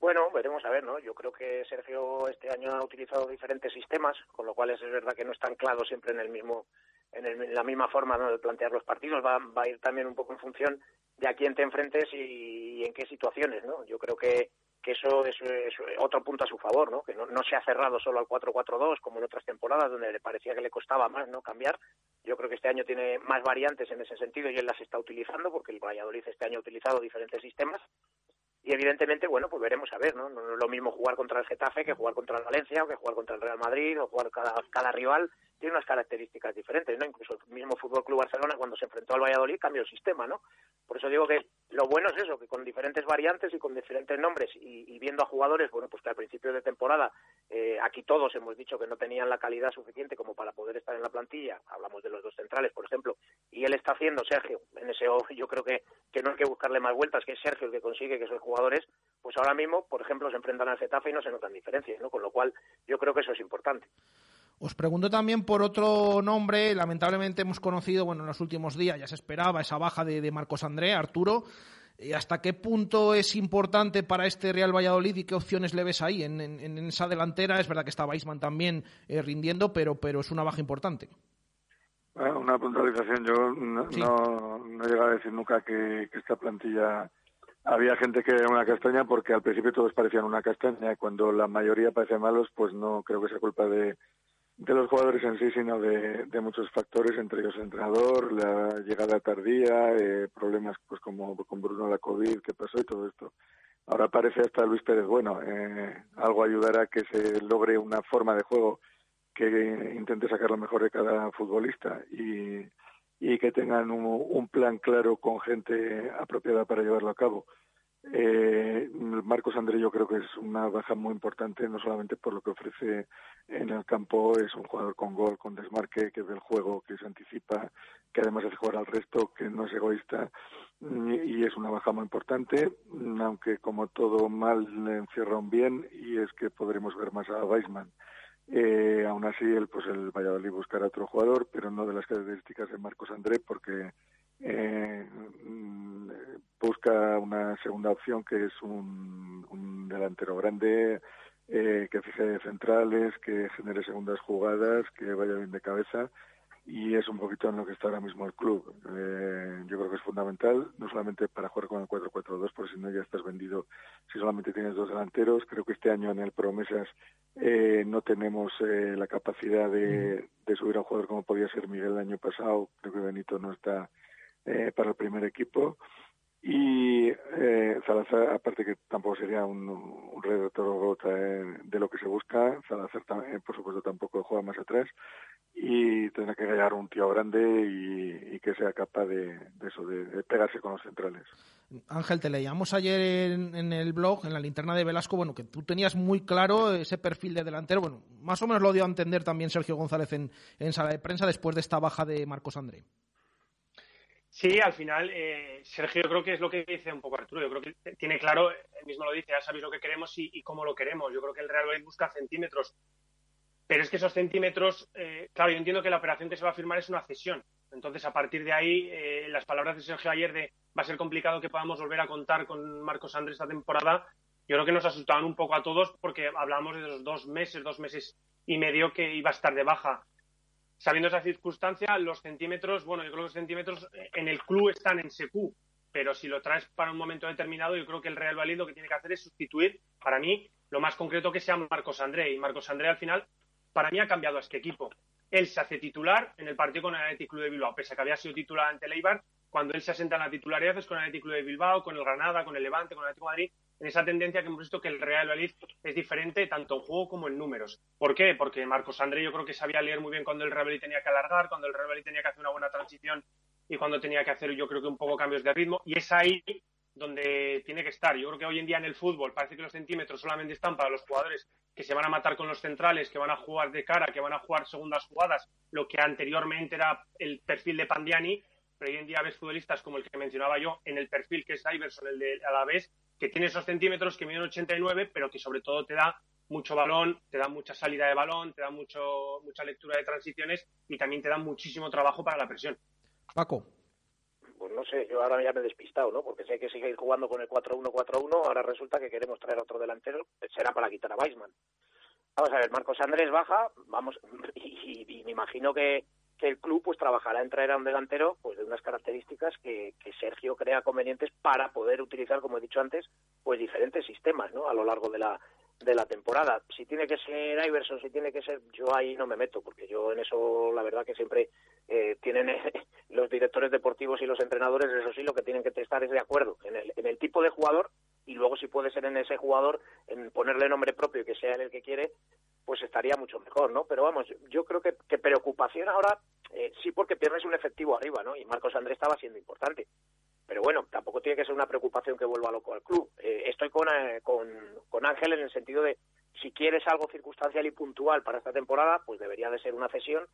Bueno, veremos a ver, ¿no? Yo creo que Sergio este año ha utilizado diferentes sistemas, con lo cual es verdad que no están claros siempre en el mismo en, la misma forma de plantear los partidos, va, a ir también un poco en función de a quién te enfrentes y, en qué situaciones, ¿no? Yo creo que, que eso es, otro punto a su favor, ¿no? Que no, se ha cerrado solo al 4-4-2 como en otras temporadas donde le parecía que le costaba más, ¿no? Cambiar. Yo creo que este año tiene más variantes en ese sentido y él las está utilizando porque el Valladolid este año ha utilizado diferentes sistemas y evidentemente, bueno, pues veremos a ver, ¿no? No es lo mismo jugar contra el Getafe que jugar contra el Valencia o que jugar contra el Real Madrid o jugar cada, cada rival tiene unas características diferentes, ¿no? Incluso el mismo Fútbol Club Barcelona cuando se enfrentó al Valladolid cambió el sistema, ¿no? Por eso digo que lo bueno es eso, que con diferentes variantes y con diferentes nombres y, viendo a jugadores, bueno, pues que al principio de temporada eh, aquí todos hemos dicho que no tenían la calidad suficiente como para poder estar en la plantilla, hablamos de los dos centrales, por ejemplo, y él está haciendo, Sergio, en ese yo creo que, que no hay que buscarle más vueltas, que es Sergio el que consigue que esos jugadores, pues ahora mismo, por ejemplo, se enfrentan al Getafe y no se notan diferencias, ¿no? Con lo cual yo creo que eso es importante. Os pregunto también por otro nombre, lamentablemente hemos conocido, bueno, en los últimos días ya se esperaba esa baja de, Marcos André, Arturo. ¿Hasta qué punto es importante para este Real Valladolid y qué opciones le ves ahí en, esa delantera? Es verdad que está Weisman también eh, rindiendo, pero, pero es una baja importante. una puntualización. Yo no, no, he llegado a decir nunca que, esta plantilla había gente que era una castaña porque al principio todos parecían una castaña. Cuando la mayoría parece malos, pues no creo que sea culpa de, de los jugadores en sí, sino de, muchos factores, entre ellos el entrenador, la llegada tardía, eh, problemas pues como con Bruno la COVID, que pasó y todo esto. Ahora parece hasta Luis Pérez bueno, eh, algo ayudará a que se logre una forma de juego que intente sacar lo mejor de cada futbolista y, y que tengan un, plan claro con gente apropiada para llevarlo a cabo. Eh, Marcos André yo creo que es una baja muy importante, no solamente por lo que ofrece en el campo, es un jugador con gol, con desmarque, que ve el juego, que se anticipa, que además hace jugar al resto, que no es egoísta y es una baja muy importante, aunque como todo mal le encierra un bien y es que podremos ver más a Weisman. Eh, aún así, el, pues el Valladolid buscará otro jugador, pero no de las características de Marcos André, porque eh, mm, busca una segunda opción que es un, un delantero grande eh, que fije centrales, que genere segundas jugadas, que vaya bien de cabeza y es un poquito en lo que está ahora mismo el club. Eh, yo creo que es fundamental, no solamente para jugar con el 4-4-2, porque si no ya estás vendido si solamente tienes dos delanteros. Creo que este año en el Promesas eh, no tenemos eh, la capacidad de, de, subir a un jugador como podía ser Miguel el año pasado. Creo que Benito no está eh, para el primer equipo. Y eh, aparte que tampoco sería un, un redactor eh, de lo que se busca, Salazar, eh, por supuesto, tampoco juega más atrás y tendrá que hallar un tío grande y, que sea capaz de, eso, de, de, pegarse con los centrales. Ángel, te leíamos ayer en, en, el blog, en la linterna de Velasco, bueno, que tú tenías muy claro ese perfil de delantero. Bueno, más o menos lo dio a entender también Sergio González en, en sala de prensa después de esta baja de Marcos André. Sí, al final, eh, Sergio, yo creo que es lo que dice un poco Arturo. Yo creo que tiene claro, él mismo lo dice, ya sabéis lo que queremos y, cómo lo queremos. Yo creo que el Real Madrid busca centímetros. Pero es que esos centímetros, eh, claro, yo entiendo que la operación que se va a firmar es una cesión. Entonces, a partir de ahí, eh, las palabras de Sergio ayer de va a ser complicado que podamos volver a contar con Marcos Andrés esta temporada, yo creo que nos asustaban un poco a todos porque hablábamos de los dos meses, dos meses y medio que iba a estar de baja sabiendo esa circunstancia, los centímetros, bueno, yo creo que los centímetros en el club están en SECU, pero si lo traes para un momento determinado, yo creo que el Real Valladolid lo que tiene que hacer es sustituir, para mí, lo más concreto que sea Marcos André. Y Marcos André, al final, para mí ha cambiado a este equipo. Él se hace titular en el partido con el Athletic Club de Bilbao, pese a que había sido titular ante el Eibar, cuando él se asenta en la titularidad es con el Athletic Club de Bilbao, con el Granada, con el Levante, con el Atlético de Madrid, en esa tendencia que hemos visto que el Real Valladolid es diferente tanto en juego como en números. ¿Por qué? Porque Marcos André yo creo que sabía leer muy bien cuando el Real Valladolid tenía que alargar, cuando el Real Valladolid tenía que hacer una buena transición y cuando tenía que hacer yo creo que un poco cambios de ritmo y es ahí donde tiene que estar. Yo creo que hoy en día en el fútbol parece que los centímetros solamente están para los jugadores que se van a matar con los centrales, que van a jugar de cara, que van a jugar segundas jugadas, lo que anteriormente era el perfil de Pandiani, pero hoy en día ves futbolistas como el que mencionaba yo en el perfil que es Iverson, el de Alavés, que tiene esos centímetros que miden 89, pero que sobre todo te da mucho balón, te da mucha salida de balón, te da mucho, mucha lectura de transiciones y también te da muchísimo trabajo para la presión. Paco. Pues no sé, yo ahora ya me he despistado, ¿no? Porque sé que sigue jugando con el 4-1-4-1, ahora resulta que queremos traer otro delantero, será para quitar a Weisman. Vamos a ver, Marcos Andrés baja, vamos, y, y, y me imagino que, que el club pues trabajará en traer a un delantero pues de unas características que, Sergio crea convenientes para poder utilizar, como he dicho antes, pues diferentes sistemas, ¿no? A lo largo de la de la temporada. Si tiene que ser Iverson, si tiene que ser, yo ahí no me meto, porque yo en eso la verdad que siempre eh, tienen eh, los directores deportivos y los entrenadores, eso sí, lo que tienen que estar es de acuerdo en el, en el tipo de jugador y luego si puede ser en ese jugador, en ponerle nombre propio y que sea el que quiere, pues estaría mucho mejor, ¿no? Pero vamos, yo creo que, que preocupación ahora eh, sí porque pierdes un efectivo arriba, ¿no? Y Marcos Andrés estaba siendo importante. Pero bueno, tampoco tiene que ser una preocupación que vuelva loco al club. Eh, estoy con, eh, con, con Ángel en el sentido de si quieres algo circunstancial y puntual para esta temporada, pues debería de ser una cesión.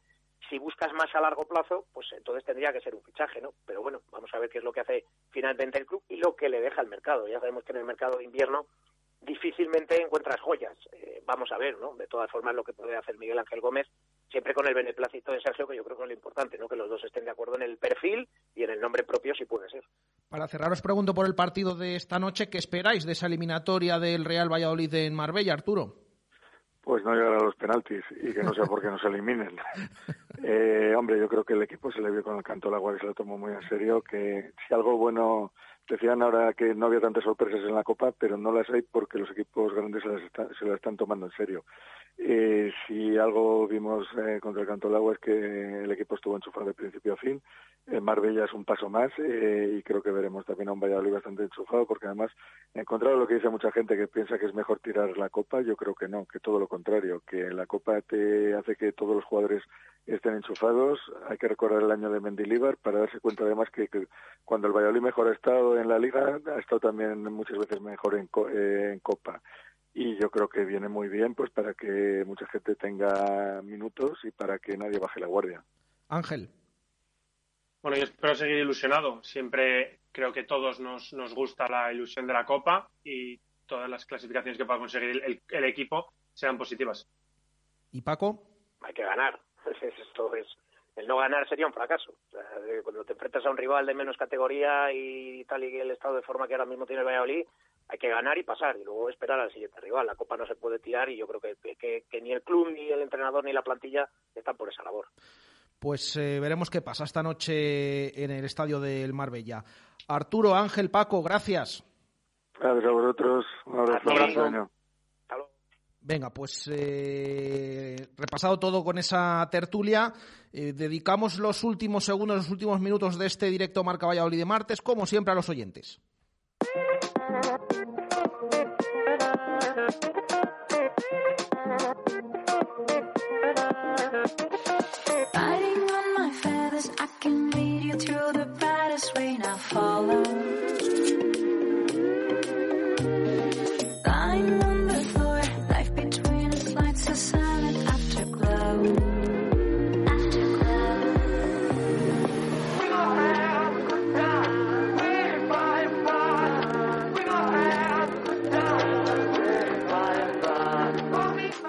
Si buscas más a largo plazo, pues entonces tendría que ser un fichaje, ¿no? Pero bueno, vamos a ver qué es lo que hace finalmente el club y lo que le deja el mercado. Ya sabemos que en el mercado de invierno difícilmente encuentras joyas. Eh, vamos a ver, ¿no? De todas formas, lo que puede hacer Miguel Ángel Gómez, siempre con el beneplácito de Sergio, que yo creo que es lo importante, ¿no? Que los dos estén de acuerdo en el perfil y en el nombre propio, si puede ser. Para cerrar, os pregunto por el partido de esta noche, ¿qué esperáis de esa eliminatoria del Real Valladolid en Marbella, Arturo? Pues no llegar a los penaltis y que no sea porque nos eliminen. eh, hombre, yo creo que el equipo se le vio con el canto al agua y se lo tomó muy en serio, que si algo bueno Decían ahora que no había tantas sorpresas en la Copa, pero no las hay porque los equipos grandes se las, está, se las están tomando en serio. Eh, si algo vimos eh, contra el Canto del Agua es que el equipo estuvo enchufado de principio a fin. En Marbella es un paso más eh, y creo que veremos también a un Valladolid bastante enchufado porque además, en contrario a lo que dice mucha gente que piensa que es mejor tirar la Copa, yo creo que no, que todo lo contrario, que la Copa te hace que todos los jugadores estén enchufados. Hay que recordar el año de Mendilibar para darse cuenta además que cuando el Valladolid mejor ha estado estado en la liga, ha estado también muchas veces mejor en, eh, en Copa. Y yo creo que viene muy bien pues para que mucha gente tenga minutos y para que nadie baje la guardia. Ángel. Bueno, yo espero seguir ilusionado. Siempre creo que todos nos, nos gusta la ilusión de la Copa y todas las clasificaciones que pueda conseguir el, equipo sean positivas. ¿Y Paco? Hay que ganar. Esto es, el no ganar sería un fracaso. cuando te enfrentas a un rival de menos categoría y tal y el estado de forma que ahora mismo tiene el Valladolid, hay que ganar y pasar y luego esperar al siguiente rival. La Copa no se puede tirar y yo creo que, que, ni el club, ni el entrenador, ni la plantilla están por esa labor. Pues eh, veremos qué pasa esta noche en el estadio del Marbella. Arturo, Ángel, Paco, gracias. Gracias a vosotros. Un abrazo. Venga, pues eh, repasado todo con esa tertulia, eh, dedicamos los últimos segundos, los últimos minutos de este directo Marca Valladolid de martes, como siempre, a los oyentes.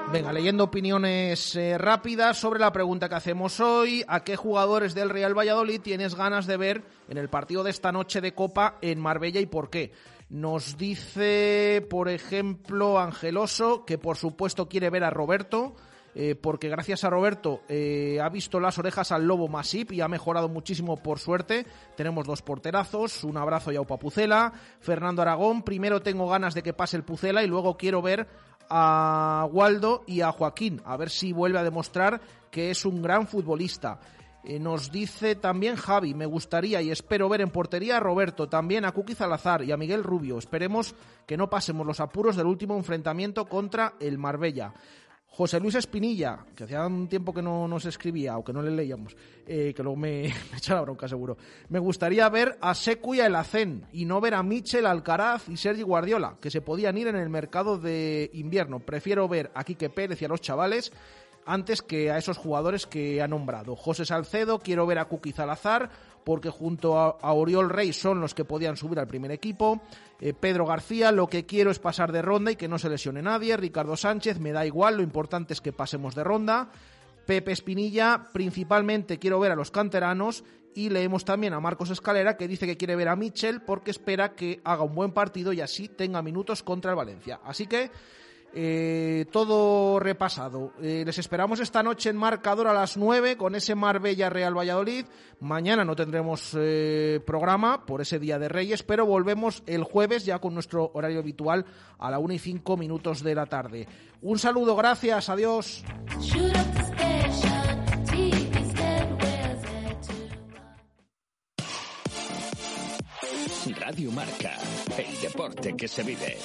Venga, leyendo opiniones eh, rápidas sobre la pregunta que hacemos hoy. ¿A qué jugadores del Real Valladolid tienes ganas de ver en el partido de esta noche de Copa en Marbella y por qué? Nos dice, por ejemplo, Angeloso, que por supuesto quiere ver a Roberto. Eh, porque gracias a Roberto eh, ha visto las orejas al lobo Masip y ha mejorado muchísimo por suerte. Tenemos dos porterazos, un abrazo y a Pucela. Fernando Aragón, primero tengo ganas de que pase el Pucela y luego quiero ver a Waldo y a Joaquín, a ver si vuelve a demostrar que es un gran futbolista. Eh, nos dice también Javi, me gustaría y espero ver en portería a Roberto, también a Kuki Zalazar y a Miguel Rubio. Esperemos que no pasemos los apuros del último enfrentamiento contra el Marbella. José Luis Espinilla, que hacía un tiempo que no nos escribía o que no le leíamos, eh, que luego me, me, echa la bronca seguro. Me gustaría ver a Secu y a y no ver a Michel, Alcaraz y Sergi Guardiola, que se podían ir en el mercado de invierno. Prefiero ver a Quique Pérez y a los chavales antes que a esos jugadores que ha nombrado. José Salcedo, quiero ver a Kuki Zalazar, porque junto a, Oriol Rey son los que podían subir al primer equipo. Eh, Pedro García, lo que quiero es pasar de ronda y que no se lesione nadie. Ricardo Sánchez, me da igual, lo importante es que pasemos de ronda. Pepe Espinilla, principalmente quiero ver a los canteranos y leemos también a Marcos Escalera que dice que quiere ver a Michel porque espera que haga un buen partido y así tenga minutos contra el Valencia. Así que eh, todo repasado. Eh, les esperamos esta noche en marcador a las 9 con ese Marbella Real Valladolid. Mañana no tendremos eh, programa por ese Día de Reyes, pero volvemos el jueves ya con nuestro horario habitual a la 1 y 5 minutos de la tarde. Un saludo, gracias, adiós. Radio Marca, el deporte que se vive.